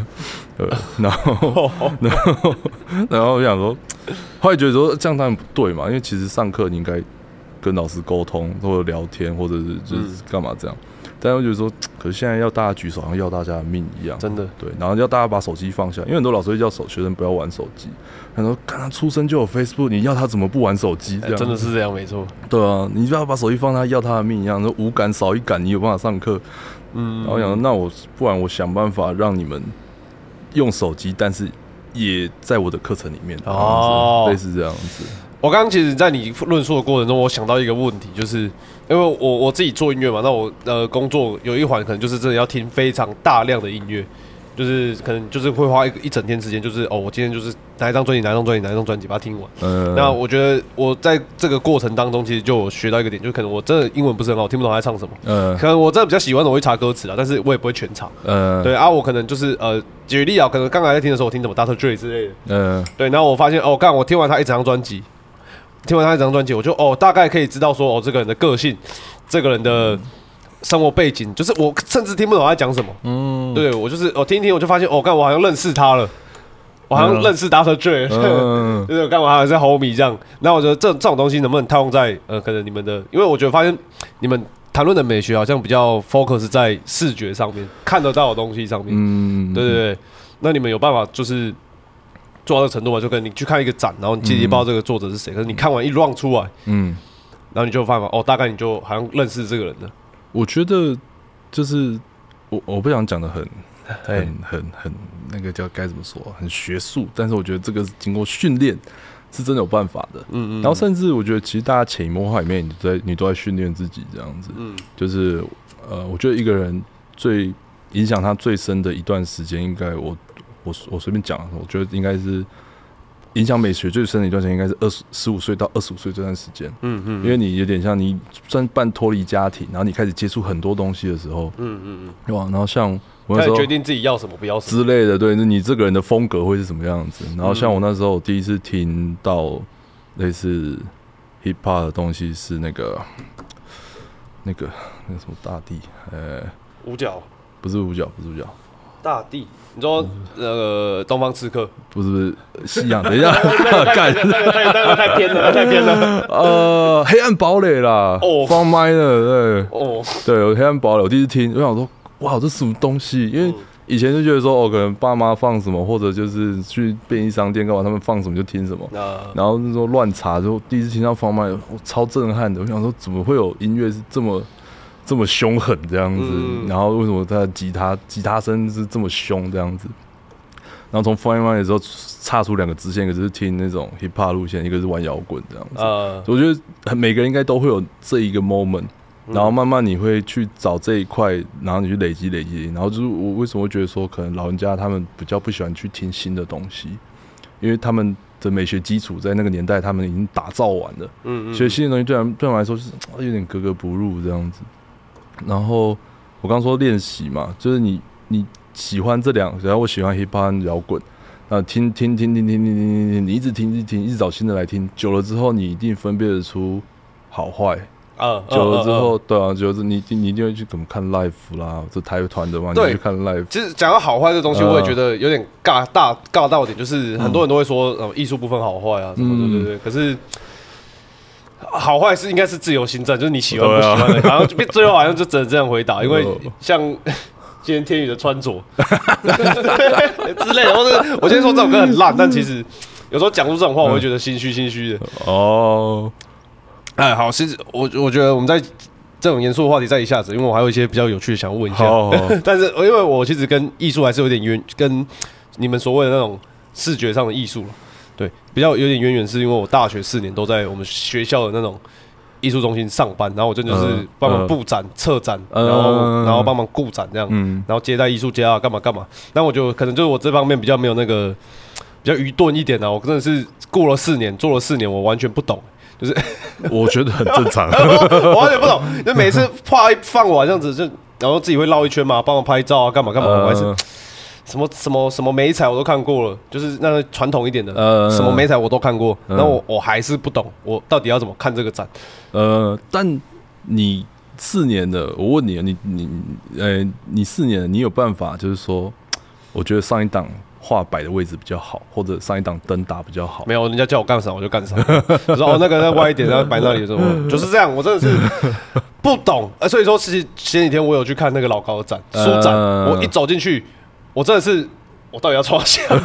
呃，然后 然后然后我想说，后来觉得说这样当然不对嘛，因为其实上课你应该跟老师沟通或者聊天，或者是就是干嘛这样。但我觉得说，可是现在要大家举手，好像要大家的命一样。真的对，然后要大家把手机放下，因为很多老师会叫手学生不要玩手机。他说：“看他出生就有 Facebook，你要他怎么不玩手机？”这样、哎真的是这样，没错。对啊，你就要把手机放他要他的命一样，说五感少一感，你有办法上课？嗯然后我想说，那我不然我想办法让你们用手机，但是也在我的课程里面，哦类似这样子。我刚刚其实，在你论述的过程中，我想到一个问题，就是因为我我自己做音乐嘛，那我呃工作有一环可能就是真的要听非常大量的音乐，就是可能就是会花一一整天时间，就是哦，我今天就是哪一张专辑，哪一张专辑，哪一张专辑把它听完。嗯，那我觉得我在这个过程当中，其实就有学到一个点，就可能我真的英文不是很好，听不懂他在唱什么。嗯可能我真的比较喜欢的，我会查歌词啊，但是我也不会全查。嗯对啊，我可能就是呃，举例啊，可能刚才在听的时候，我听什么 Dr. Dre 之类的。嗯对，然后我发现哦，干，我听完他一整张专辑，听完他一张专辑，我就哦，大概可以知道说哦，这个人的个性，这个人的生活背景，就是我甚至听不懂他在讲什么。嗯，对我就是我听一听，我就发现哦，干，我好像认识他了，我好像认识 Dr. Dre，、嗯 就是我干嘛还是 homie 这样。那我觉得这这种东西能不能套用在呃，可能你们的，因为我觉得发现你们谈论的美学好像比较 focus 在视觉上面，看得到的东西上面。嗯，对对对，那你们有办法就是做到这个程度嘛？就跟你去看一个展，然后你其实也不知道这个作者是谁，可是你看完一 round 出来，嗯，然后你就有办法哦，大概你就好像认识这个人了。我觉得就是我我不想讲的很 哎很很很那个叫该怎么说，很学术，但是我觉得这个是经过训练是真的有办法的。嗯嗯，然后甚至我觉得，其实大家潜移默化里面，你都在你都在训练自己这样子。嗯就是呃，我觉得一个人最影响他最深的一段时间，应该我我我随便讲，我觉得应该是影响美学最深的一段时间，应该是二十十五岁到二十五岁这段时间。嗯嗯因为你有点像你算半脱离家庭，然后你开始接触很多东西的时候，嗯嗯对吧？然后像我嗯，那时候开始决定自己要什么不要什么。之类的，对，那你这个人的风格会是什么样子？然后像我那时候我第一次听到类似 hip hop 的东西是那个那个那个什么大地，呃，五角不是五角，不是五角，大地，你说那个东方刺客，不是不是西洋，等一下，干，那个太那个太偏了，太偏了。呃，黑暗堡垒啦，哦放麦的，对。哦，对，我黑暗堡垒，我第一次听，我想说，哇，这什么东西？因为以前就觉得说，哦，可能爸妈放什么，或者就是去便利商店干嘛，他们放什么就听什么。然后那时候乱查，之后第一次听到放麦，我超震撼的。我想说，怎么会有音乐是这么这么凶狠这样子？嗯然后为什么他的吉他吉他声是这么凶这样子？然后从放麦的时候岔出两个支线，一个是听那种 hip hop 路线，一个是玩摇滚这样子。呃，我觉得每个人应该都会有这一个 moment，然嗯后慢慢你会去找这一块，然后你去累积累积，然后就是我为什么会觉得说，可能老人家他们比较不喜欢去听新的东西，因为他们的美学基础在那个年代他们已经打造完了，嗯嗯，所以新的东西对他们对他们来说是啊有点格格不入这样子。然后我刚说练习嘛，就是你你喜欢这两，然后我喜欢 hip hop 摇滚。啊，听听听听听听听听听，你一直听一直听，一直找新的来听，久了之后，你一定分辨得出好坏。啊，久了之后，对啊，久了之后你你一定会去怎么看 live 啦，这台团的嘛，你对去看 live，其实讲到好坏这东西，呃我也觉得有点尬大尬到点，就是很多人都会说，呃，艺术不分好坏啊，什么嗯对对对。可是好坏是应该是自由行政，就是你喜欢不喜欢的，好像就变最后好像就只能这样回答，因为呃像今天天宇的穿着之类的，或者我今天说这首歌很烂，但其实有时候讲出这种话，我会觉得心虚心虚的。哦，哎，好，其实我我觉得我们在这种严肃的话题再一下子，因为我还有一些比较有趣的想要问一下，但是因为我其实跟艺术还是有点渊，跟你们所谓的那种视觉上的艺术对，比较有点渊源，是因为我大学四年都在我们学校的那种艺术中心上班，然后我真的就是嗯帮忙嗯布展、策展，嗯然后嗯然后帮忙顾展这样，嗯然后接待艺术家啊，干嘛干嘛。那我就可能就是我这方面比较没有那个比较愚钝一点啊，我真的是过了四年，做了四年，我完全不懂。就是 我觉得很正常。我完全不懂，就每次画一放完这样子，就然后自己会绕一圈嘛，帮忙拍照啊，干嘛干嘛，我还是呃什么什么什么美彩我都看过了，就是那个传统一点的，呃什么美彩我都看过，嗯。然后我我还是不懂，我到底要怎么看这个展？呃，但你四年的，我问你，你你呃，你四年了，你有办法就是说，我觉得上一档画摆的位置比较好，或者上一档灯打比较好。没有，人家叫我干啥我就干啥，我 说哦那个那歪一点，然后摆那里的时候，就是这样，我真的是不懂，呃，所以说其实前几天我有去看那个老高的展书展，嗯我一走进去，我真的是。我到底要创啥？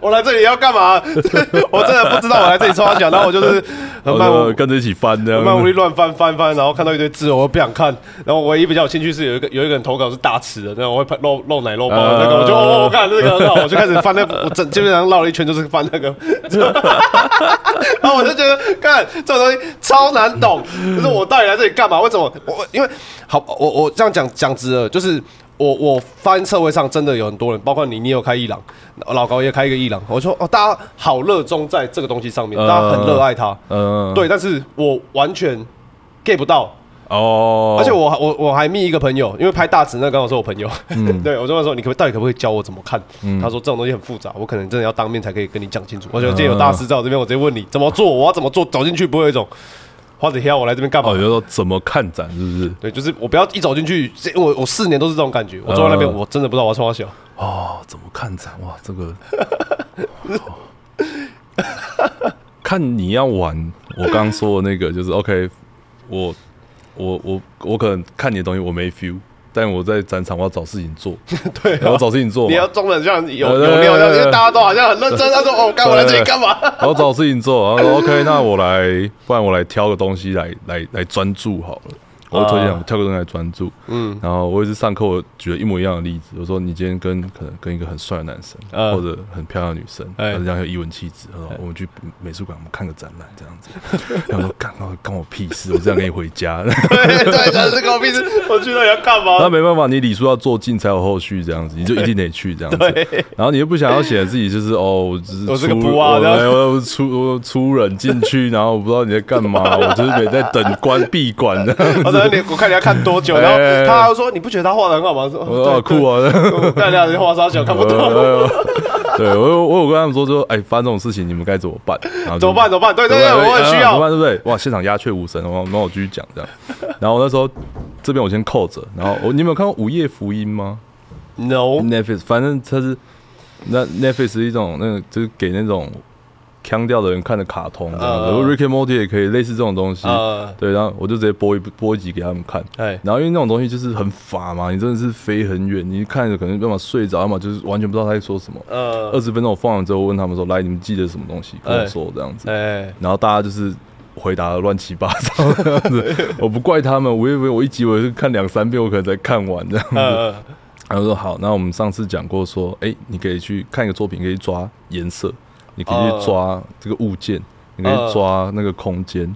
我来这里要干嘛？我真的不知道我来这里创啥。然后我就是很漫无呃跟着一起翻这样很漫无力乱翻翻翻，然后看到一堆字，我又不想看。然后唯一比较有兴趣是有一个有一个人投稿是大尺的，那我会拍露露奶露包那个，呃我就哦，我看这个很好，我就开始翻那个，我整基本上绕了一圈就是翻那个。然后我就觉得，看这种东西超难懂，就是我到底来这里干嘛？为什么？我因为好，我我这样讲讲直了，就是。我我发现社会上真的有很多人，包括你，你有开伊朗，老高也开一个伊朗。我说哦，大家好热衷在这个东西上面，呃大家很热爱它。嗯，对，但是我完全 get 不到，哦，而且我还我我还密一个朋友，因为拍大尺那刚好是我朋友，嗯 对我就问说你可不到底可不可以教我怎么看？他说这种东西很复杂，我可能真的要当面才可以跟你讲清楚。我觉得今天有大师在我这边，我直接问你怎么做，我要怎么做，走进去不会有一种花子挑我来这边干嘛哦，？就说怎么看展是不是？对，就是我不要一走进去，这我我四年都是这种感觉，我坐在那边嗯我真的不知道我要冲他小。哦，怎么看展？哇，这个，看你要玩。我刚说的那个就是 OK，我我我我可能看你的东西我没 feel，但我在展场我要找事情做，对啊我要找事情做嘛你，要装的很像有有对对料，对对因为大家都好像很认真。他说：“哦，干我来这里干嘛我要找事情做。然后说 OK，那我来，不然我来挑个东西来来来专注好了。我会推荐跳个东西来专注。？”嗯，然后我也是上课，我举了一模一样的例子。我说你今天跟可能跟一个很帅的男生，嗯或者很漂亮的女生，哎还是这样有一文气质，他说我们去美术馆，我们看个展览这样子。然后说干干干我屁事，我这样跟你回家。对 对对，这个我屁事，我去那里要干嘛？那没办法，你礼数要做尽才有后续这样子，你就一定得去这样子。然后你又不想要显得自己就是哦，我只是我是个我我我粗我粗人进去，然后我不知道你在干嘛，我就是得在等关闭馆这样子。说你我看你要看多久，然后哎他还说你不觉得他画的很好吗？说好酷啊！啊！干两人画啥小看不懂，呃 对我有我有跟他们说，就说哎，发生这种事情你们该怎么办？然后怎么办？怎么办？对对对我很需要。怎么办？对不对？哇，现场鸦雀无声，然后然后我继续讲这样。然后那时候这边我先扣着，然后我你有没有看过《午夜福音》吗？No，Netflix，反正它是那 Netflix 是一种那个就是给那种腔调的人看的卡通，这样子。嗯然后 Rick and Morty 也可以类似这种东西。呃，对，然后我就直接播一播一集给他们看。哎，然后因为那种东西就是很法嘛，你真的是飞很远，你看着可能要么睡着，要么就是完全不知道他在说什么。呃二，十分钟我放完之后，问他们说：“来，你们记得什么东西？跟我说这样子。哎，然后大家就是回答的乱七八糟这样子。我不怪他们，我以为我一集我是看两三遍，我可能才看完这样子。呃，然后说好，那我们上次讲过说，哎，你可以去看一个作品，可以抓颜色，你可以去抓这个物件，你可以抓那个空间。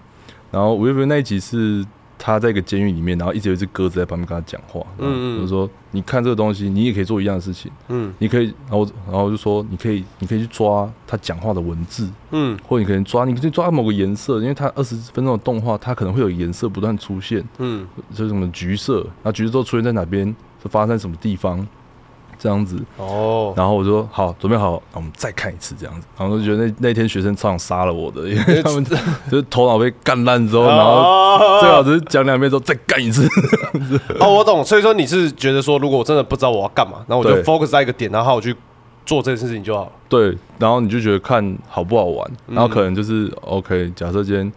然后五月份那一集是他在一个监狱里面，然后一直有一只鸽子在旁边跟他讲话，嗯嗯。嗯，就是说你看这个东西，你也可以做一样的事情，嗯。你可以，然后然后我就说你可以，你可以去抓他讲话的文字，嗯。或者你可能抓，你可以抓某个颜色，因为它二十分钟的动画，它可能会有颜色不断出现，嗯，就是什么橘色，那橘色都出现在哪边，是发生在什么地方，这样子。哦，然后我就说好，准备好，那我们再看一次这样子。然后我就觉得那那天学生超想杀了我的，因为他们就是头脑被干烂之后，然后哦最好只是讲两遍之后再干一次。哦，我懂。所以说你是觉得说，如果我真的不知道我要干嘛，然后我就 focus 在一个点，然后我去做这件事情就好了。对，然后你就觉得看好不好玩，然后可能就是 OK。假设今天，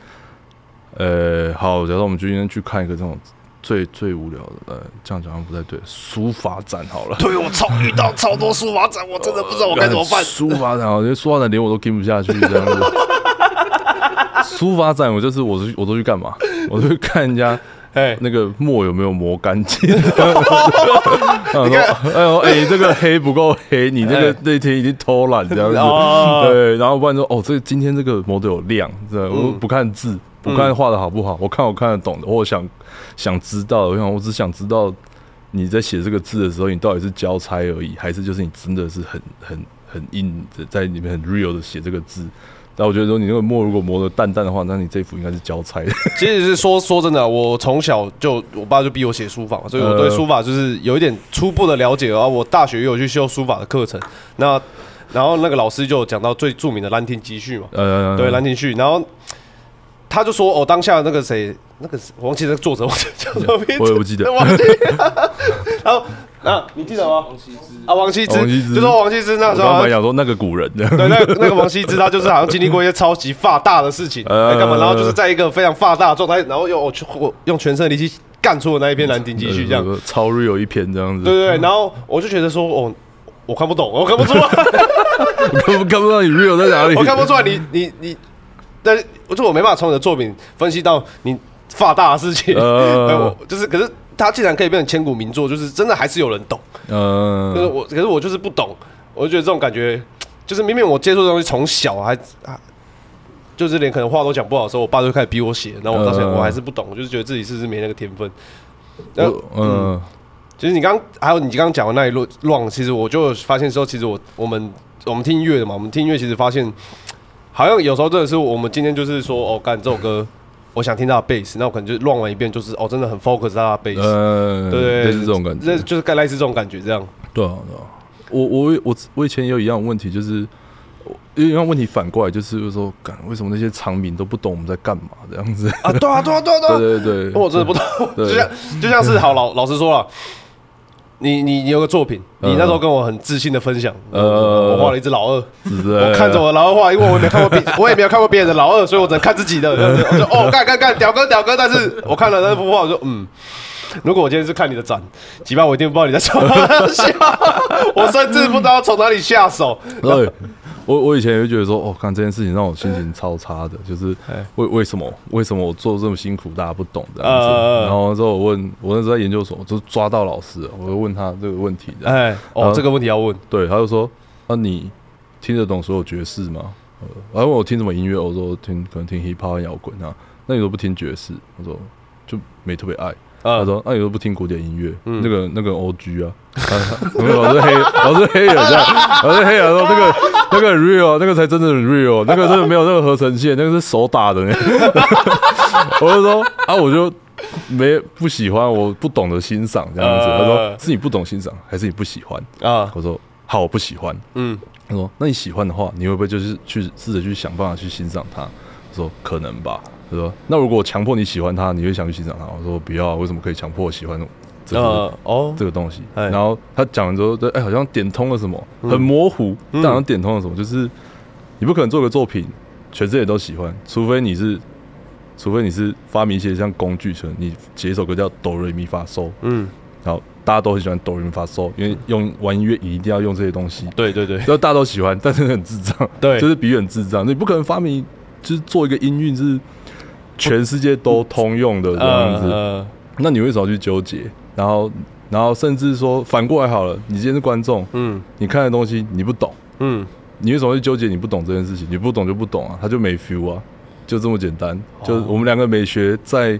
呃，好，假设我们今天去看一个这种最最无聊的，呃，这样讲好像不太对，书法展好了。对我超遇到 超多书法展，我真的不知道我该怎么办。书法展，我觉得书法展连我都听不下去这样子。书法展，我就是我是我都去干嘛？我都去看人家哎，那个墨有没有磨干净。他说：“哎呦，哎，这个黑不够黑，你这个那天已经偷懒这样子。”哦对，然后不然说：“哦，这个今天这个磨的有亮，对，我不看字，不看画的好不好，我看我看得懂的，我想想知道，我想我只想知道你在写这个字的时候，你到底是交差而已，还是就是你真的是很很很硬的在里面很 real 的写这个字。”但我觉得说你那个墨如果磨的淡淡的话，那你这幅应该是交差的。其实是说说真的，我从小就我爸就逼我写书法嘛，所以我对呃书法就是有一点初步的了解。然后我大学也有去修书法的课程，那然后那个老师就有讲到最著名的《兰亭集序》嘛，呃，对《兰亭序》，然后他就说哦，当下那个谁，那个我忘记那个作者，叫什么名字，我也不记得忘记。然后啊，你记得吗？王羲之啊，王羲之王羲之就说王羲之那我刚刚时候好像讲说那个古人这样。对，那个那个王羲之，他就是好像经历过一些超级发大的事情，呃哎干嘛？然后就是在一个非常发大的状态，然后用我去我用全身的力气干出了那一篇《兰亭集序》这样。呃超 real 一篇这样子。对对对，然后我就觉得说，哦，我看不懂，我看不出来，我看不看不到你 real 在哪里？我看不出来你你你，但是我就我没办法从你的作品分析到你发大的事情。呃 我就是，可是他既然可以变成千古名作，就是真的还是有人懂。嗯就是呃，我，可是我就是不懂，我就觉得这种感觉，就是明明我接触的东西从小还啊，就是连可能话都讲不好的时候，我爸就开始逼我写，然后我到现我还是不懂，我就是觉得自己是不是没那个天分。然后嗯其实你刚还有你刚刚讲的那一路乱，其实我就发现说，其实我我们我们听音乐的嘛，我们听音乐其实发现，好像有时候真的是我们今天就是说，哦，干这首歌，我想听他的贝斯，那我可能就乱玩一遍，就是哦，真的很 focus 在他的贝斯，呃，对对，类似这种感觉这。就是该类似这种感觉这样。对啊，对啊。我我我我以前也有一样的问题，就是我有一样问题反过来，就是说，干为什么那些长民都不懂我们在干嘛这样子？啊，对啊，对啊，对啊，对啊。对对对，我真的不懂，就像就像是好老老实说了，你你你有个作品，你那时候跟我很自信的分享，呃。我画了一只老二，我看着我的老二画，因为我也没看过别，我也没有看过别人的老二，所以我只能看自己的，我就哦干干干屌哥屌哥，但是我看了那幅画，我说嗯。如果我今天是看你的展，几巴我一定不知道你在从哪 笑，我甚至不知道从哪里下手。对，我我以前也会觉得说，哦，看这件事情让我心情超差的，就是哎为为什么为什么我做这么辛苦，大家不懂这样子。呃然后之后我问我那时候在研究所，就抓到老师了，我就问他这个问题。哎，哎，哦呃，这个问题要问，对，他就说，啊，你听得懂所有爵士吗？呃然后问我听什么音乐，我说听可能听 hip hop 和摇滚啊。那你都不听爵士？我说就没特别爱。他嗯，说：“那、你都不听古典音乐？那个那个 O G 啊，他他老是黑，老是 黑人这样，老是黑人说那个那个很 real，那个才真的很 real，那个真的没有任何合成线，那个是手打的呢。我就说啊，我就没不喜欢，我不懂得欣赏这样子。他说呃是你不懂欣赏，还是你不喜欢？啊，我说好，我不喜欢。嗯，他说那你喜欢的话，你会不会就是去试着去想办法去欣赏它？我说可能吧。他说那如果我强迫你喜欢他，你会想去欣赏他？我说不要，为什么可以强迫我喜欢这个、呃，哦，这个东西？哎。然后他讲完之后，对，哎，好像点通了什么，很模糊，但好像点通了什么，就是你不可能做个作品全世界都喜欢，除非你是，除非你是发明一些像工具车，你写一首歌叫哆瑞咪发嗦，嗯，然后大家都很喜欢哆瑞咪发嗦，因为用玩音乐一定要用这些东西，对对对，然后大家都喜欢，但是很智障，对。就是比喻很智障，你不可能发明就是做一个音韵是全世界都通用的这样子，呃，那你为什么去纠结？然后，然后甚至说反过来好了，你今天是观众，嗯你看的东西你不懂，嗯，你为什么去纠结你不懂这件事情？你不懂就不懂啊，他就没 feel 啊，就这么简单。就我们两个美学在《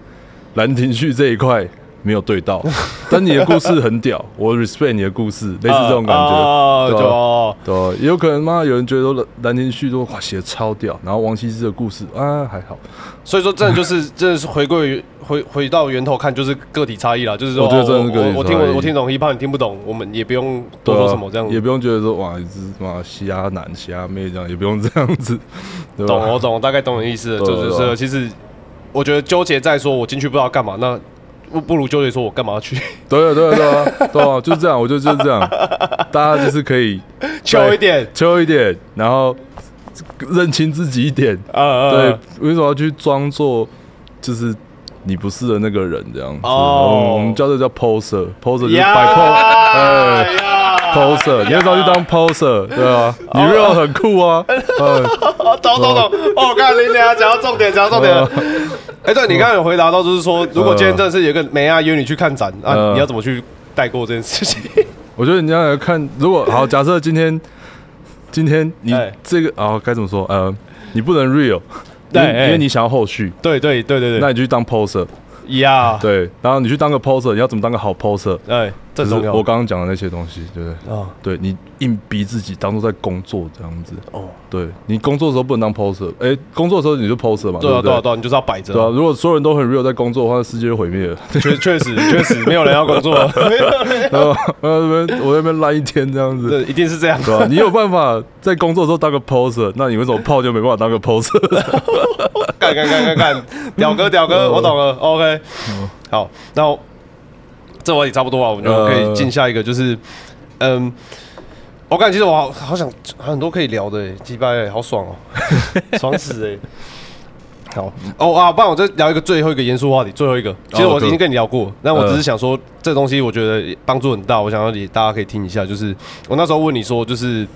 兰亭序》这一块没有对到，但你的故事很屌，我 respect 你的故事，类似这种感觉。哦，对对啊，也有可能嘛，有人觉得说《兰亭序》都哇写的超屌，然后王羲之的故事啊还好，所以说真的就是 真的是回归于回回到源头看，就是个体差异啦。就是说，我觉得真的是个体我我听我我听懂 hiphop，你听不懂，我们也不用多说什么这样。也不用觉得说哇，你是什么嘻哈男、嘻哈妹这样，也不用这样子，懂，我懂，我大概懂你意思就是说，其实我觉得纠结在说我进去不知道干嘛，那不不如纠结说我干嘛要去，对啊，对啊，对啊，对啊，就是这样，我觉得就是这样，大家就是可以 求一点，求一点，然后认清自己一点。啊，对，为什么要去装作就是你不是的那个人这样子。哦我们叫这叫 poser，poser 就是摆 pose，，poser，你那时候去当 poser？对啊，你 real 很酷啊，哎，懂懂懂。哦，看你俩讲到重点，讲到重点了。哎，对你刚刚有回答到，就是说，如果今天真的是有个梅亚约你去看展，啊，嗯你要怎么去带过这件事情？我觉得你要来看，如果好，假设今天今天你哎这个啊该怎么说？呃，你不能 real，对因为哎因为你想要后续，对对对对对，那你就去当 poser，呀，对，然后你去当个 poser，你要怎么当个好 poser？哎，这就是。我刚刚讲的那些东西，对不对？啊，对你硬逼自己当做在工作这样子，哦，对你工作的时候不能当 poser，哎，工作的时候你就 poser 嘛，对啊不对啊对啊，你就是要摆着对啊，。如果所有人都很 real 在工作的话，世界就毁灭了。确确实 确实没有人要工作，然后我在那边烂一天这样子，对，一定是这样。对啊？你有办法在工作的时候当个 poser，那你为什么泡就没办法当个 poser？干干干干干，屌哥屌哥，我懂了。OK，好，那我这话题差不多啊，我们就可以进下一个，就是嗯，我感觉其实我好好想很多可以聊的，鸡掰欸，好爽哦，爽死哎。好。哦啊，不然我再聊一个最后一个严肃话题，最后一个，其实我已经跟你聊过，但我只是想说这东西我觉得帮助很大，我想要你大家可以听一下，就是我那时候问你说，就是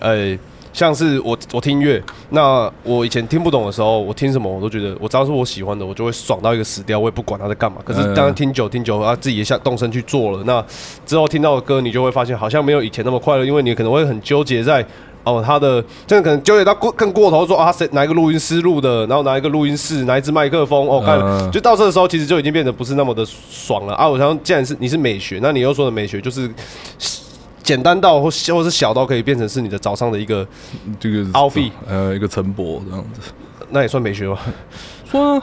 呃。像是我我听音乐，那我以前听不懂的时候，我听什么我都觉得，我只要是我喜欢的，我就会爽到一个死掉，我也不管他在干嘛。可是当然听久听久，啊自己也下动身去做了，那之后听到的歌，你就会发现好像没有以前那么快乐，因为你可能会很纠结在哦他的，真的可能纠结到过更过头，说啊谁哪一个录音师录的，然后哪一个录音室哪一支麦克风，哦看、嗯就到这的时候，其实就已经变得不是那么的爽了啊。我想，既然是你是美学，那你又说的美学就是。简单到或或是小到可以变成是你的早上的一个这个 outfit 呃，一个陈博这样子。那也算美学吗？说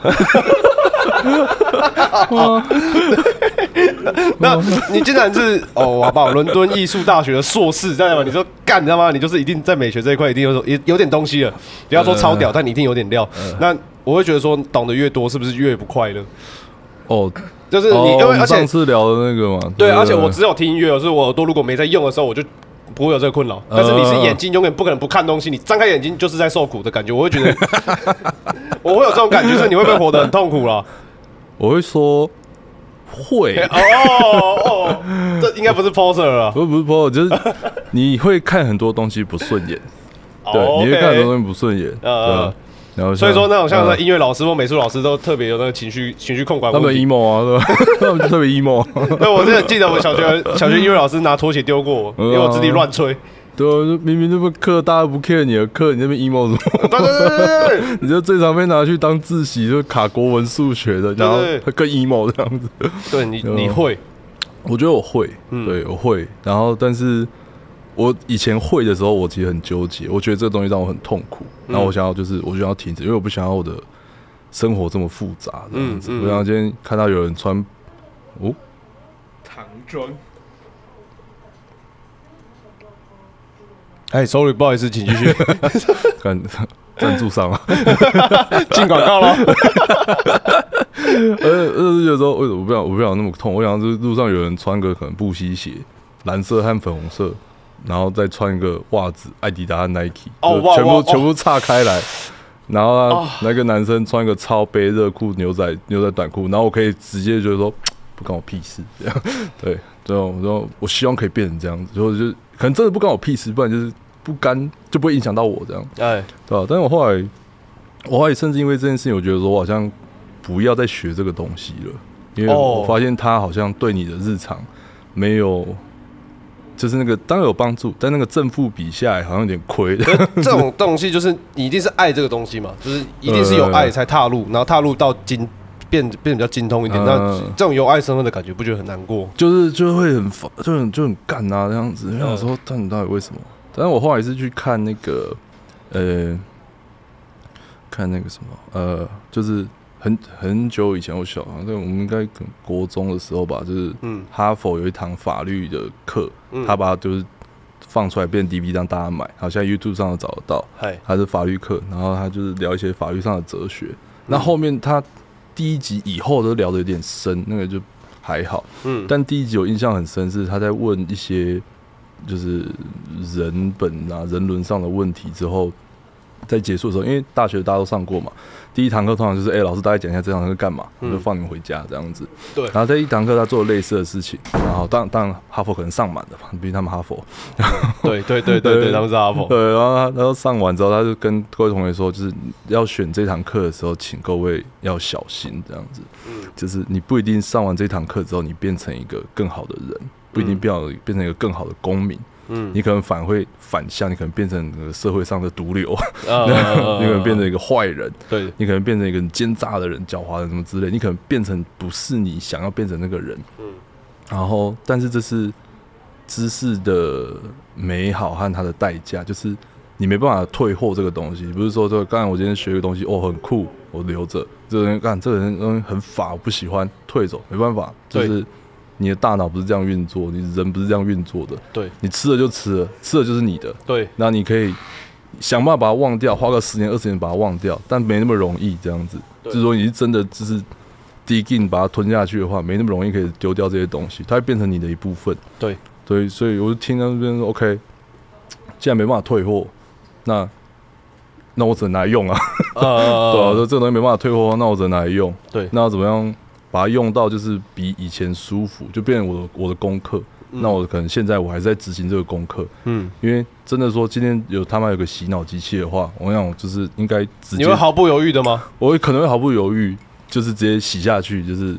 那你竟然是哦，好不好？伦敦艺术大学的硕士，知道吗？你说干，你知道吗？你就是一定在美学这一块一定有有有点东西了，不要说超屌，但你一定有点料。那我会觉得说，懂得越多，是不是越不快乐？哦，就是你，因为而且上次聊的那个嘛，对，而且我只有听音乐，就是我耳朵如果没在用的时候，我就不会有这个困扰。但是你是眼睛永远不可能不看东西，你张开眼睛就是在受苦的感觉。我会觉得，我会有这种感觉，是你会不会活得很痛苦了？我会说会，哦哦哦，这应该不是 poser 了。不不是 poser，，就是你会看很多东西不顺眼，对，哦你会看很多东西不顺眼，对所以说，那种像音乐老师或美术老师都特别有那个情绪情绪控管他们。emo 啊，对吧？他们就特别 emo，对，我真的记得我小学小学音乐老师拿拖鞋丢过我，因为我自己乱吹。对明明这个课大家不 care 你的课，你那边 emo 什么？对对对对对 你就最常被拿去当自习，就卡国文、数学的，然后更 emo 这样子。对，你嗯你会我觉得我会，嗯对我会，然后但是我以前会的时候，我其实很纠结，我觉得这个东西让我很痛苦，然后我想要就是我就想要停止，因为我不想要我的生活这么复杂这样子。嗯嗯我想今天看到有人穿哦，唐装。哎，sorry，不好意思，请继续 看赞助商啊，进广告了。呃呃，有时候为什么我不想我不想那么痛？我想就是路上有人穿个可能布希鞋，蓝色和粉红色，然后再穿一个袜子，艾迪达和 Nike，就全部全部岔开来。然后呢，那个男生穿一个超背热裤、牛仔牛仔短裤，然后我可以直接觉得说不关我屁事，这 样对，这种我说我希望可以变成这样子，就就可能真的不关我屁事，不然就是不干就不会影响到我这样。哎，对吧、但是我后来，我后来甚至因为这件事情，我觉得说我好像不要再学这个东西了，因为哦。我发现他好像对你的日常没有，就是那个当然有帮助，但那个正负比下来好像有点亏。这种东西就是你一定是爱这个东西嘛，就是一定是有爱才踏入，然后踏入到精变变得比较精通一点。那嗯这种由爱生恨的感觉，不觉得很难过？就是就会很烦，就很就很干啊这样子。然后我说，但你到底为什么？但是我后来是去看那个，呃，看那个什么，呃，就是很很久以前，我小好像我们应该可能国中的时候吧，就是嗯哈佛有一堂法律的课，嗯他把它就是放出来变 DVD 让大家买，好像 YouTube 上都找得到。嗨，他是法律课，然后他就是聊一些法律上的哲学。那后面他第一集以后都聊的有点深，那个就还好。嗯，但第一集我印象很深，是他在问一些就是人本啊、人伦上的问题之后，在结束的时候，因为大学大家都上过嘛，第一堂课通常就是哎、老师大概讲一下这堂课干嘛，我就放你们回家这样子。对然后在一堂课他做了类似的事情，然后当当然哈佛可能上满的嘛，毕竟他们哈佛。对对对对对，他们是哈佛。对，然后他然后上完之后，他就跟各位同学说，就是要选这堂课的时候，请各位要小心这样子。嗯就是你不一定上完这堂课之后，你变成一个更好的人，不一定变好变成一个更好的公民。嗯。你可能反会反向，你可能变成社会上的毒瘤，呃 你可能变成一个坏人，对。你可能变成一个奸诈的人、狡猾的什么之类，你可能变成不是你想要变成那个人。嗯。然后，但是这是知识的美好和它的代价，就是你没办法退货这个东西。不是说这个，刚才我今天学一个东西，哦，很酷，我留着。这个人干，这个人东西很法，我不喜欢，退走，没办法，就对。是你的大脑不是这样运作，你人不是这样运作的。对你吃了就吃了，吃了就是你的。对那你可以想办法把它忘掉，花个十年二十年把它忘掉，但没那么容易这样子。对就是说你是真的就是 dig in 把它吞下去的话，没那么容易可以丢掉这些东西，它会变成你的一部分。对，所以所以我就听到那边说，OK，既然没办法退货，那那我只能拿来用啊，对啊，呃说这个东西没办法退货，那我只能拿来用。对那要怎么样把它用到就是比以前舒服，就变成我的我的功课。那我可能现在我还是在执行这个功课，嗯，因为真的说今天有他妈有个洗脑机器的话，我想我就是应该直接你会，毫不犹豫的吗？我会可能会毫不犹豫，就是直接洗下去，就是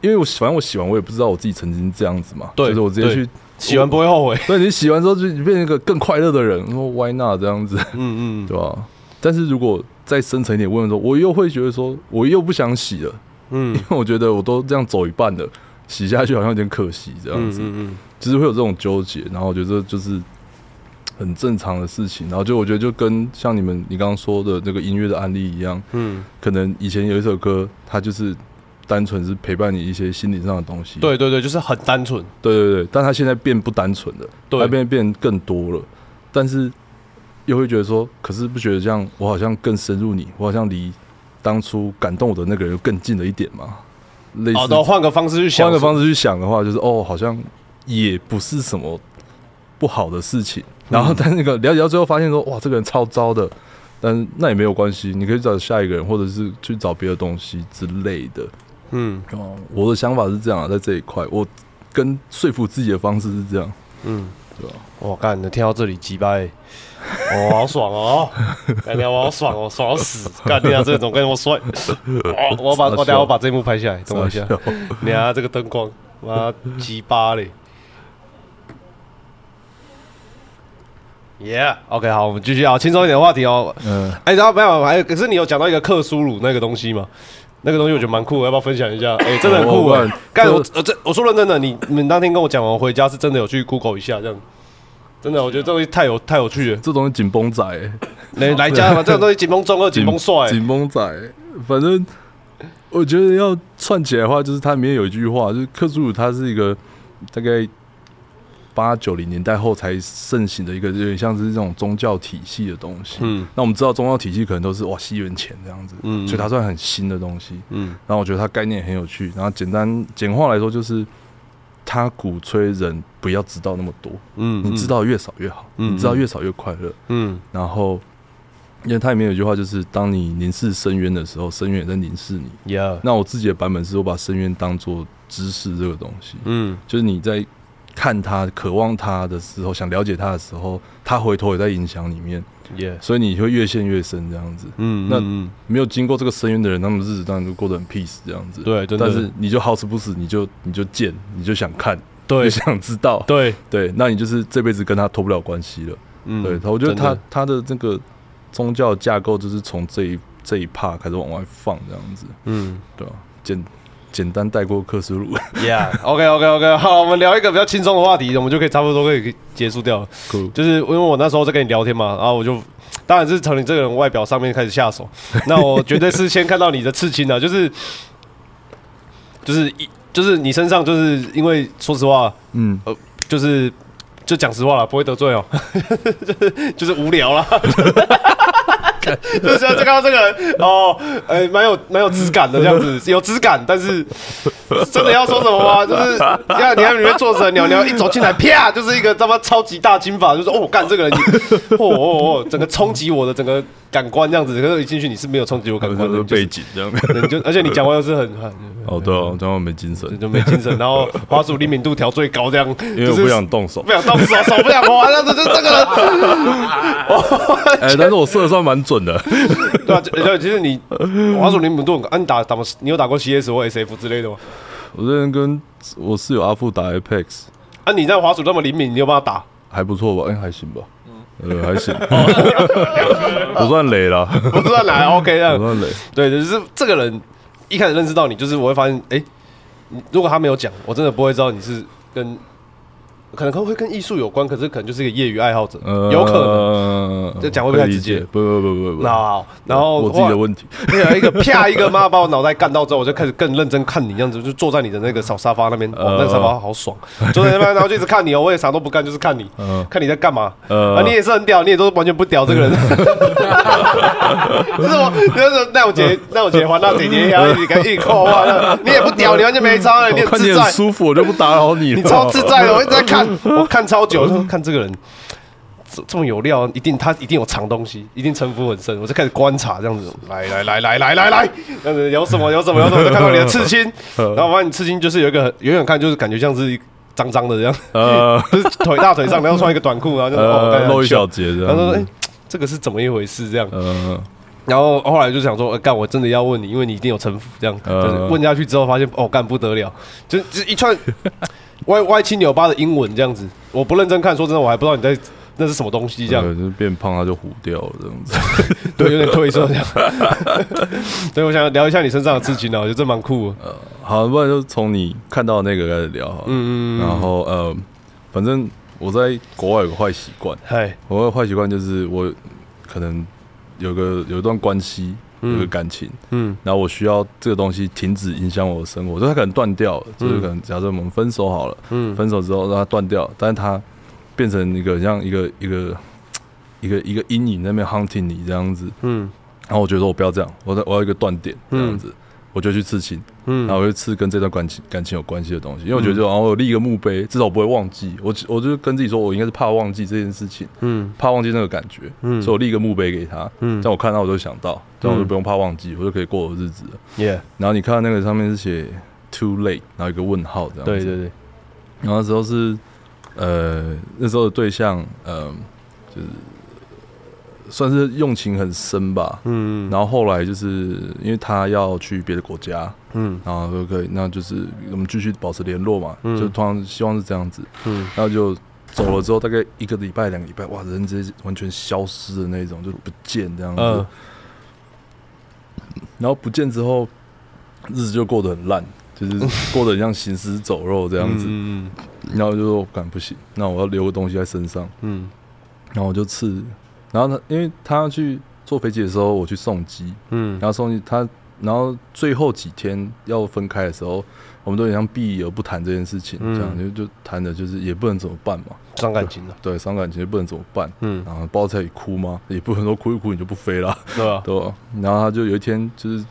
因为我反正我洗完我也不知道我自己曾经这样子嘛，对就是我直接去，洗完不会后悔。对你洗完之后就变成一个更快乐的人，我说 why not 这样子，嗯嗯，对吧？但是如果再深层一点问的时候，我又会觉得说，我又不想洗了，嗯因为我觉得我都这样走一半了，洗下去好像有点可惜这样子。嗯嗯就是会有这种纠结，然后我觉得这就是很正常的事情。然后就我觉得就跟像你们你刚刚说的那个音乐的案例一样，嗯，可能以前有一首歌，它就是单纯是陪伴你一些心理上的东西。对对对，就是很单纯。对对对，但它现在变不单纯了，对它变变更多了，但是又会觉得说，可是不觉得这样，我好像更深入你，我好像离当初感动我的那个人更近了一点嘛？类似好的，换个方式去想，换个方式去想的话，就是哦，好像也不是什么不好的事情。然后，但那个了解到最后，发现说，哇，这个人超糟的，但是那也没有关系，你可以找下一个人，或者是去找别的东西之类的。嗯哦，我的想法是这样啊，在这一块，我跟说服自己的方式是这样，嗯，对吧？我干，能听到这里击败，哦，好爽哦！干 爹，我好爽哦，爽到死！干爹，这种跟我帅，哦，我把我等下我把这一幕拍下来，等我一下。你看这个灯光，妈鸡巴嘞！Yeah，OK，、好，我们继续啊，轻松一点的话题哦。嗯，哎、然后没有，还有，可是你有讲到一个克苏鲁那个东西吗？那个东西我觉得蛮酷的，要不要分享一下？哎、真的很酷哎、我我干这我我这我说认真的，你你们当天跟我讲完，我回家是真的有去 Google 一下，这样。真的，我觉得这东西太有太有趣了。这东西紧绷仔、欸，来 来家嘛，这种东西紧绷中二，紧绷帅、紧绷仔，反正我觉得要串起来的话，就是它里面有一句话，就是克苏鲁它是一个大概八九零年代后才盛行的一个，有点像是这种宗教体系的东西。嗯那我们知道宗教体系可能都是哇西元前这样子，嗯所以它算很新的东西。嗯然后我觉得它概念很有趣，然后简单简化来说就是。它鼓吹人不要知道那么多，嗯你知道越少越好，嗯你知道越少越快乐。嗯。然后，因为它里面有一句话，就是当你凝视深渊的时候，深渊也在凝视你。，Yeah，那我自己的版本是我把深渊当做知识这个东西，嗯。就是你在看它、渴望它的时候，想了解它的时候，它回头也在影响里面，，Yeah，所以你会越陷越深这样子。嗯，那嗯没有经过这个深渊的人，他们日子当然就过得很 peace 这样子。对真的。但是你就好死不死，你就你就贱，你就想看，对。你想知道，对，对，那你就是这辈子跟他脱不了关系了。嗯，对，我觉得他他的这个宗教架构就是从这一这一 part 开始往外放这样子，嗯。对吧、简简单带过克苏鲁，，Yeah，OK OK OK，好，我们聊一个比较轻松的话题，我们就可以差不多可以结束掉了。酷就是因为我那时候在跟你聊天嘛，然后我就当然是从你这个人外表上面开始下手。那我绝对是先看到你的刺青的，就是就是一就是你身上就是因为说实话，嗯，就是就讲实话了，不会得罪哦，就是就是无聊啦。就是就看到这个人哦，诶，蛮有蛮有质感的这样子，有质感，但是真的要说什么吗？就是你看你看里面坐着鸟鸟一走进来，啪，就是一个他妈超级大金发，就是哦，干这个人，哦哦哦，整个冲击我的整个感官这样子，可是一进去你是没有冲击我感官的，的背景这样。你就而且你讲话又是很很哦，对啊，讲话没精神，就没精神，然后滑鼠灵敏度调最高这样，因为我不想动手不。想动手，手不想滑，那这这这个人。哎，但是我射的算蛮准的。对啊，就就其实你滑鼠灵敏度很高，啊，你打打过你有打过 CS 或 SF 之类的吗？我之前跟我室友阿富打 Apex，啊，你在滑鼠那么灵敏，你有办法打？还不错吧？哎，还行吧。呃，还行，不算雷了，不算雷 OK 这样。不算雷。对，就是这个人一开始认识到你，就是我会发现，哎，你如果他没有讲，我真的不会知道你是跟。可能会跟艺术有关，可是可能就是一个业余爱好者，呃有可能。这讲会不会太直接不不不不不，那好，然后我自己的问题。对啊，一个啪一个妈把我脑袋干到之后，我就开始更认真看你，这样子就坐在你的那个小沙发那边，哦，那个沙发好爽，坐在那边，然后就一直看你哦，我也啥都不干，就是看你，嗯看你在干嘛。呃啊，你也是很屌，你也都是完全不屌这个人。不是我，就是那我姐，那我姐还到姐姐，然后一直跟一直扣话，你也不屌，你完全没差，你我看你很自在，舒服，我就不打扰你了。你超自在的，我一直在看，我看超久，就 看这个人。这这么有料，一定他一定有藏东西，一定城府很深。我就开始观察这样子，来来来来来来来，这样子有什么有什么有什么，就看到你的刺青，然后我发现你刺青就是有一个很远远看就是感觉像是一脏脏的这样，呃就是腿大腿上，然后穿一个短裤，然后就露一小节。节这然后说：“哎样。，这个是怎么一回事？”这样，呃，然后后来就想说：“呃干，我真的要问你，因为你一定有城府。”这样，呃就是问下去之后发现，哦，干不得了，就就一串歪歪七扭八的英文这样子。我不认真看，说真的，我还不知道你在那是什么东西这样。对，就是变胖它就糊掉了这样子。对，有点褪色这样。对，我想聊一下你身上的刺青呢，我觉得这蛮酷的。好，不然就从你看到那个开始聊好嗯嗯。然后呃，反正我在国外有个坏习惯，嗨，我的坏习惯就是我可能有个有一段关系，有个感情，嗯。然后我需要这个东西停止影响我的生活，就它可能断掉了，就是可能假设我们分手好了，嗯。分手之后让它断掉，但是它变成一个像一个一个一个一个阴影在那边 hunting 你这样子，嗯。然后我觉得我不要这样，我在我要一个断点这样子，我就去刺青，嗯。然后我就刺跟这段感情感情有关系的东西，因为我觉得就然后我立一个墓碑，至少我不会忘记，我我就跟自己说，我应该是怕忘记这件事情，嗯。怕忘记那个感觉，嗯。所以我立一个墓碑给他，嗯。这样我看到我就想到，这样我就不用怕忘记，我就可以过我的日子了。，Yeah，然后你看到那个上面是写 too late，然后一个问号这样子，对对对，然后那时候是呃那时候的对象，呃就是算是用情很深吧，嗯。然后后来就是因为他要去别的国家，嗯。然后就可以，那就是我们继续保持联络嘛，嗯。就通常希望是这样子，嗯。然后就走了之后，大概一个礼拜、两个礼拜，哇，人直接完全消失的那种，就不见这样子。嗯。然后不见之后，日子就过得很烂，就是过得很像行尸走肉这样子。嗯然后就说，敢不行，那我要留个东西在身上，嗯。然后我就刺。然后呢，因为他要去坐飞机的时候，我去送机，嗯。然后送机他，然后最后几天要分开的时候，我们都有点像避而不谈这件事情，嗯。这样就就谈的就是也不能怎么办嘛，伤感情了，对，伤感情也不能怎么办，嗯，然后包在里哭吗？也不能说哭一哭你就不飞了，对吧？对吧？然后他就有一天就是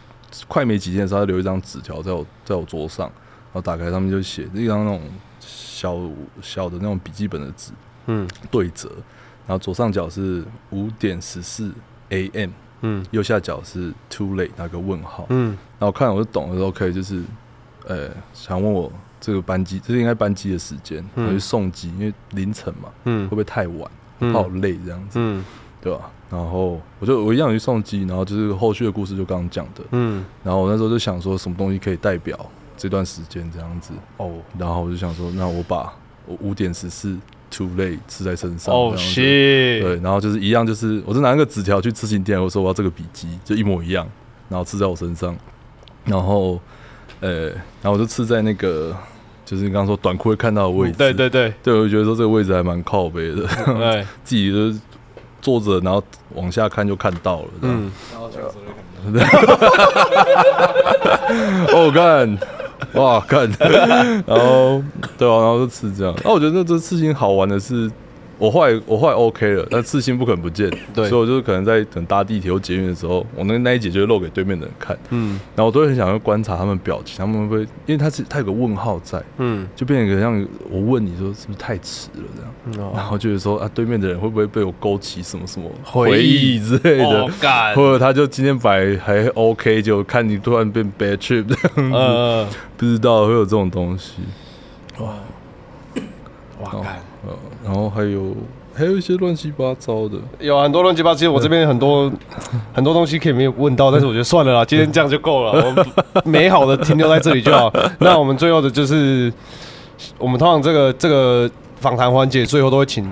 快没几天的时候，他留一张纸条在我在我桌上，然后打开上面就写一张那种小小的那种笔记本的纸嗯。对折，然后左上角是五点十四 a.m，嗯。右下角是 too late 那个问号，嗯。然后我看我就懂了说，OK，就是呃想问我这个班机，这是应该班机的时间，嗯。我去送机，因为凌晨嘛，会嗯不会太晚？嗯。怕我累这样子，嗯。对吧？然后我就我一样去送机，然后就是后续的故事就刚刚讲的，嗯，然后我那时候就想说什么东西可以代表这段时间这样子，哦。然后我就想说，那我把我五点十四 too late 刺在身上，哦，shit，对，然后就是一样，就是我就拿那个纸条去刺青店，我说我要这个笔记，就一模一样，然后刺在我身上，然后呃，然后我就刺在那个就是你刚刚说短裤会看到的位置，对对对。对，我就觉得说这个位置还蛮靠背的，对，自己就是坐着，然后往下看就看到了，这样。嗯。哦，干，哇，干，然后对啊，然后就吃这样。那我觉得这这事情好玩的是，我后来我后来 OK 了，但刺青不可能不见，对。所以我就是可能在等搭地铁或捷运的时候，我那那一节就会露给对面的人看，嗯。然后我都会很想要观察他们表情，他们会不会，因为他是他有个问号在，嗯，就变成一个像我问你说是不是太迟了这样，然后就是说啊，对面的人会不会被我勾起什么什么回回忆忆之类的，哦或者他就今天摆还 OK，就看你突然变 bad trip 这样子，呃，不知道会有这种东西。哇干。呃，然后还有还有一些乱七八糟的，有很多乱七八糟，其实我这边很多 很多东西可以没有问到，但是我觉得算了啦，今天这样就够了，我们美好的停留在这里就好。那我们最后的就是，我们通常这个这个访谈环节最后都会请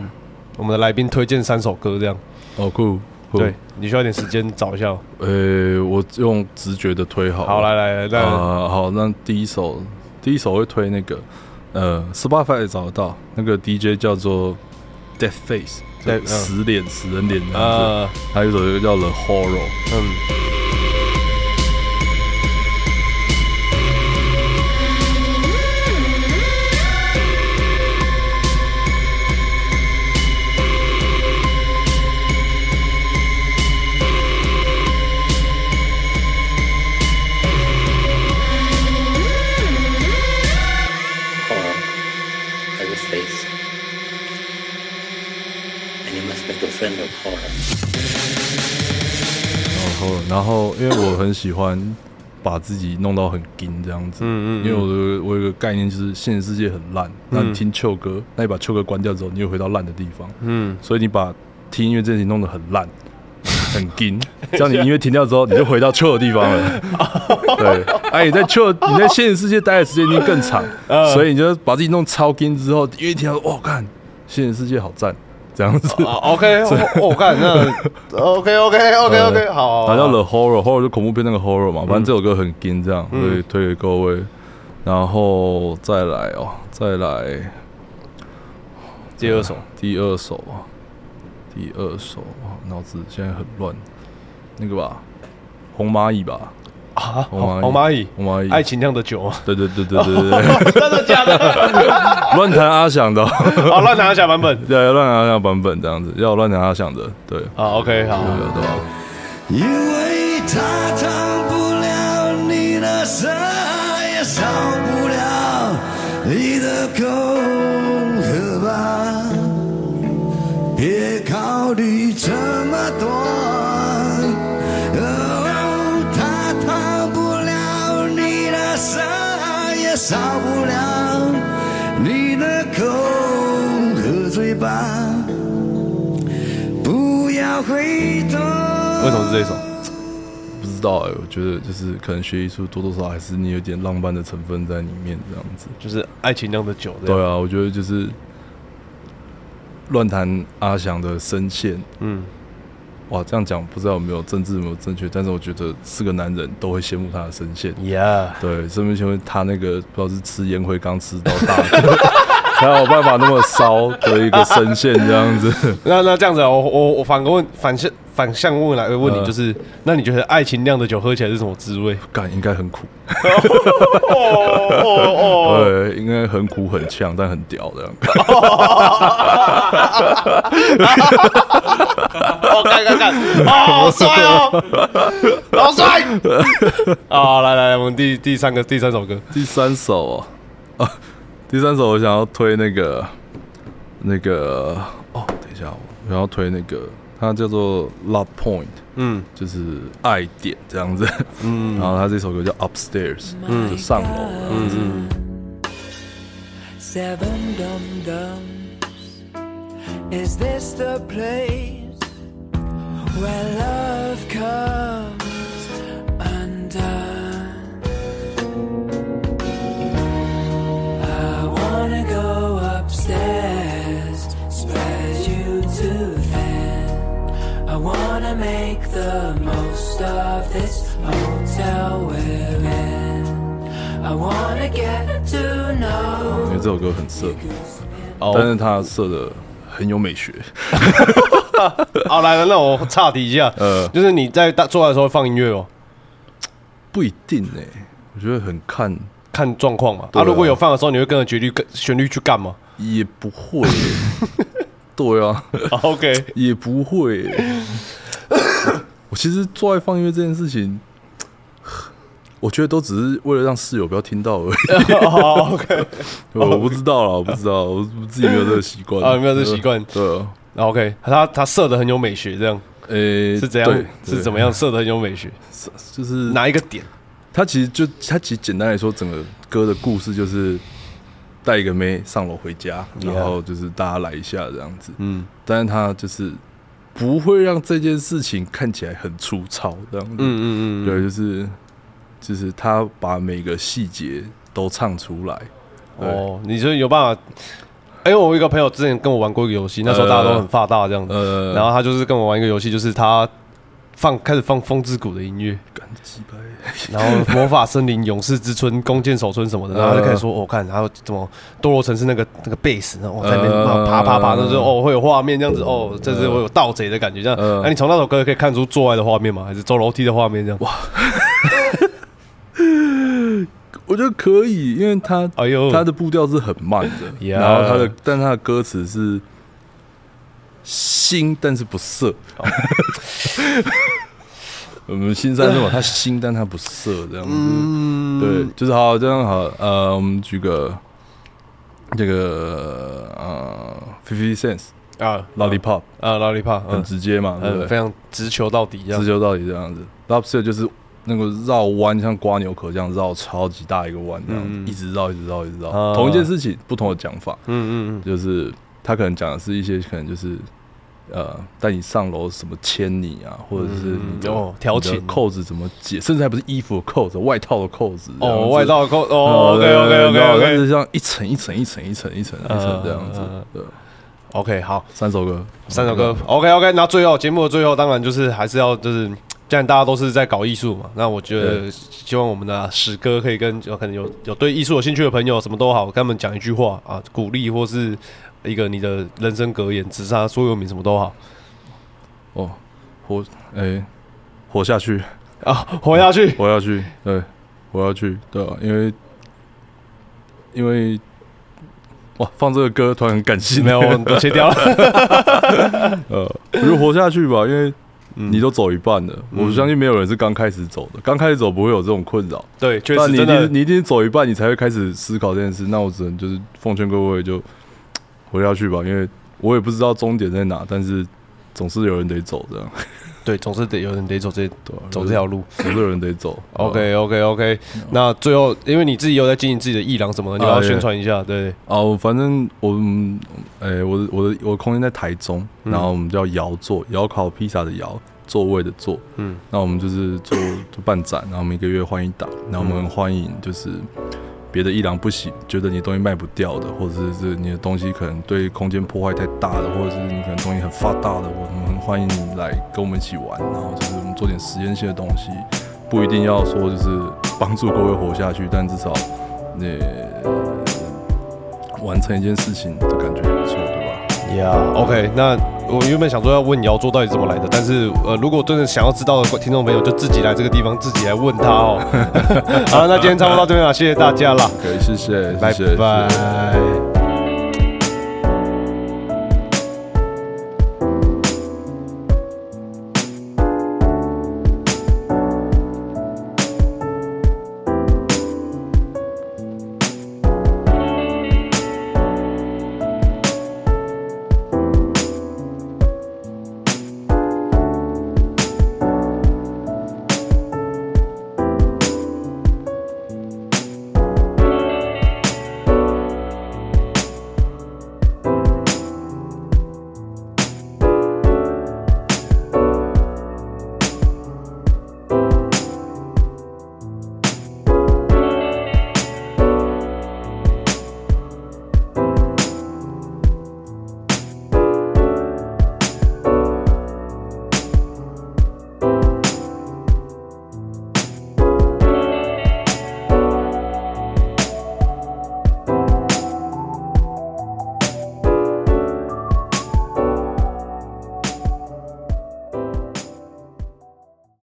我们的来宾推荐三首歌，这样。哦酷，对，你需要点时间找一下哦。呃，我用直觉的推好，好，来来来，那啊，好，那第一首第一首会推那个呃，Spotify 也找得到，那个 DJ 叫做 Death Face，死脸死人脸这样子，呃还有一首歌叫 The Horror。嗯，然后，然后因为我很喜欢把自己弄到很紧这样子，嗯嗯嗯。因为我的我有个概念就是现实世界很烂，那你听秋歌，那你把秋歌关掉之后，你又回到烂的地方，嗯，所以你把听音乐这件事情弄得很烂。很紧，这样你音乐停掉之后，你就回到旧的地方了。对，哎，你在旧，你在现实世界待的时间一定更长，所以你就把自己弄超紧之后，音乐停掉，哇，看现实世界好赞，这样子。啊，OK，我看那 OK OK OK OK，好，它叫 The Horror，Horror 就恐怖片那个 Horror 嘛，反正这首歌很劲，这样嗯所以推给各位。然后再来哦，再来第二首，第二首啊，第二首哇，脑子现在很乱。那个吧，红蚂蚁吧，啊，红蚂蚁红蚂蚁，红蚂蚁，爱情酿的酒啊，对对对对对对对，真的假的？乱弹阿翔的 哦，好，乱拿下版本。对，乱弹阿翔版本这样子，要乱弹阿翔的，对，好，OK，好。对对吧？因为他烫不了你的舌，也烧不了你的吧，别考虑这么多。也烧不了你的口，和嘴巴，不要回头。为什么是这一首？不知道哎、我觉得就是可能学艺术多多少少还是你有点浪漫的成分在里面，这样子。就是爱情酿的酒。对啊，我觉得就是乱弹阿翔的声线，嗯，哇，这样讲不知道有没有政治有没有正确，但是我觉得是个男人都会羡慕他的声线。Yeah，对，身边因为他那个不知道是吃烟灰缸吃到大的，才有办法那么骚的一个声线这样子。那那这样子啊，我我我反个问反向反向问来问你，呃就是那你觉得爱情酿的酒喝起来是什么滋味？感应该很苦，哦哦 对，应该很苦很呛，但很屌的。哦，看看看，哦，好帅哦，好帅！啊，来来来，我们第第三个第三首歌，第三首哦，啊，第三首我想要推那个那个哦，等一下，我想要推那个，它叫做 Love Point，嗯就是爱点这样子。嗯，然后它这首歌叫 Upstairs，嗯，就上楼这样子。 Seven dum dums. Is this the place where love comes undone? I wanna go upstairs, Wanna make the most of this hotel we're in. I wanna get to 因 know 因为这首歌很色，但哦，是它色的很有美学。好来了，那我岔题一下，呃，就是你在大做爱的时候会放音乐哦，不一定哎、我觉得很看看状况嘛。对啊啊，如果有放的时候，你会跟着旋律跟旋律去干嘛？也不会欸、对啊，啊 OK，也不会欸、我其实做爱放音乐这件事情，我觉得都只是为了让室友不要听到而已。好 OK，我不知道啦，我不知道，我自己没有这个习惯啊没有这个习惯对 OK，他他设的很有美学，这样诶、是怎样对？是怎么样？设的很有美学？就是哪一个点？他其实就他其实简单来说，整个歌的故事就是带一个妹上楼回家然后就是大家来一下这样子。嗯，但是他就是不会让这件事情看起来很粗糙这样子。嗯嗯嗯，对，就是就是他把每个细节都唱出来。哦，你就有办法？哎，我有一个朋友之前跟我玩过一个游戏，那时候大家都很发大这样子，呃，然后他就是跟我玩一个游戏，就是他放开始放风之谷的音乐，然后魔法森林、勇士之春、弓箭手村什么的，然后就开始说，我、看然后怎么多罗城是那个那个贝斯，然后我在那边呃爬爬爬，那就哦会有画面这样子，哦，这是我有盗贼的感觉这样。呃。那你从那首歌可以看出做爱的画面吗？还是走楼梯的画面这样？哇，我觉得可以，因为他哎呦，他的步调是很慢的 Yeah 然后他的但他的歌词是新但是不色。我们新三这种，他新但他不色这样子。嗯，对，就是好这样好。呃，我们举个这个呃，Fifty Cents 啊 Lollipop 啊，lollipop，很嗯直接嘛，对不嗯，对非？常直球到底直。球到底这样子，Lobster 就是那个绕弯，像刮牛壳这样绕超级大一个弯，这样一直绕，一直绕，一直绕。啊同一件事情，不同的讲法，嗯嗯嗯就是他可能讲的是一些可能就是。呃，带你上楼什么牵你啊，或者是哦调情扣子怎么解，甚至还不是衣服的扣子，外套的扣子。哦，外套的扣，呃哦，OK 对 OK 对 OK 对然后它 OK 是像一层一层一层一层一层一层这样子。对，OK，好，三首歌，三首歌，OK OK。那最后节目的最后，当然就是还是要就是，既然大家都是在搞艺术嘛，那我觉得希望我们的史哥可以跟有可能有有对艺术有兴趣的朋友，什么都好，跟他们讲一句话啊，鼓励或是一个你的人生格言、直杀座右铭，什么都好哦，活哎，活下去，啊，活下去。活下去，对，活下去，对啊，因为因为哇，放这个歌突然很感性，没有，我都切掉了。呃，我就活下去吧，因为嗯你都走一半了，我相信没有人是刚开始走的，刚开始走不会有这种困扰，对，确但你你一定走一半，你才会开始思考这件事。那我只能就是奉劝各位就活下去吧，因为我也不知道终点在哪，但是总是有人得走这样，对，总是得有人得走这走这条路。总是有人得走。OK OK OK，那最后因为你自己有在经营自己的艺廊什么的，你要宣传一下，对。哦，反正我们，诶、我的我的我的空间在台中，嗯然后我们叫窑座，窑烤披萨的窑，座位的座。嗯，那我们就是做做办展，然后每个月换一档，然后我们欢迎就是别的艺廊不喜，觉得你的东西卖不掉的，或者是是你的东西可能对空间破坏太大的，或者是你可能东西很发达的，我们很欢迎你来跟我们一起玩，然后就是我们做点实验性的东西，不一定要说就是帮助各位活下去，但至少呃完成一件事情的感觉也不错，对吧？Yeah，OK，、那我原本想说要问姚座到底怎么来的，但是呃，如果真的想要知道的听众朋友，就自己来这个地方，自己来问他哦。好了，那今天差不多到这边了，谢谢大家啦，可以，谢谢，拜拜。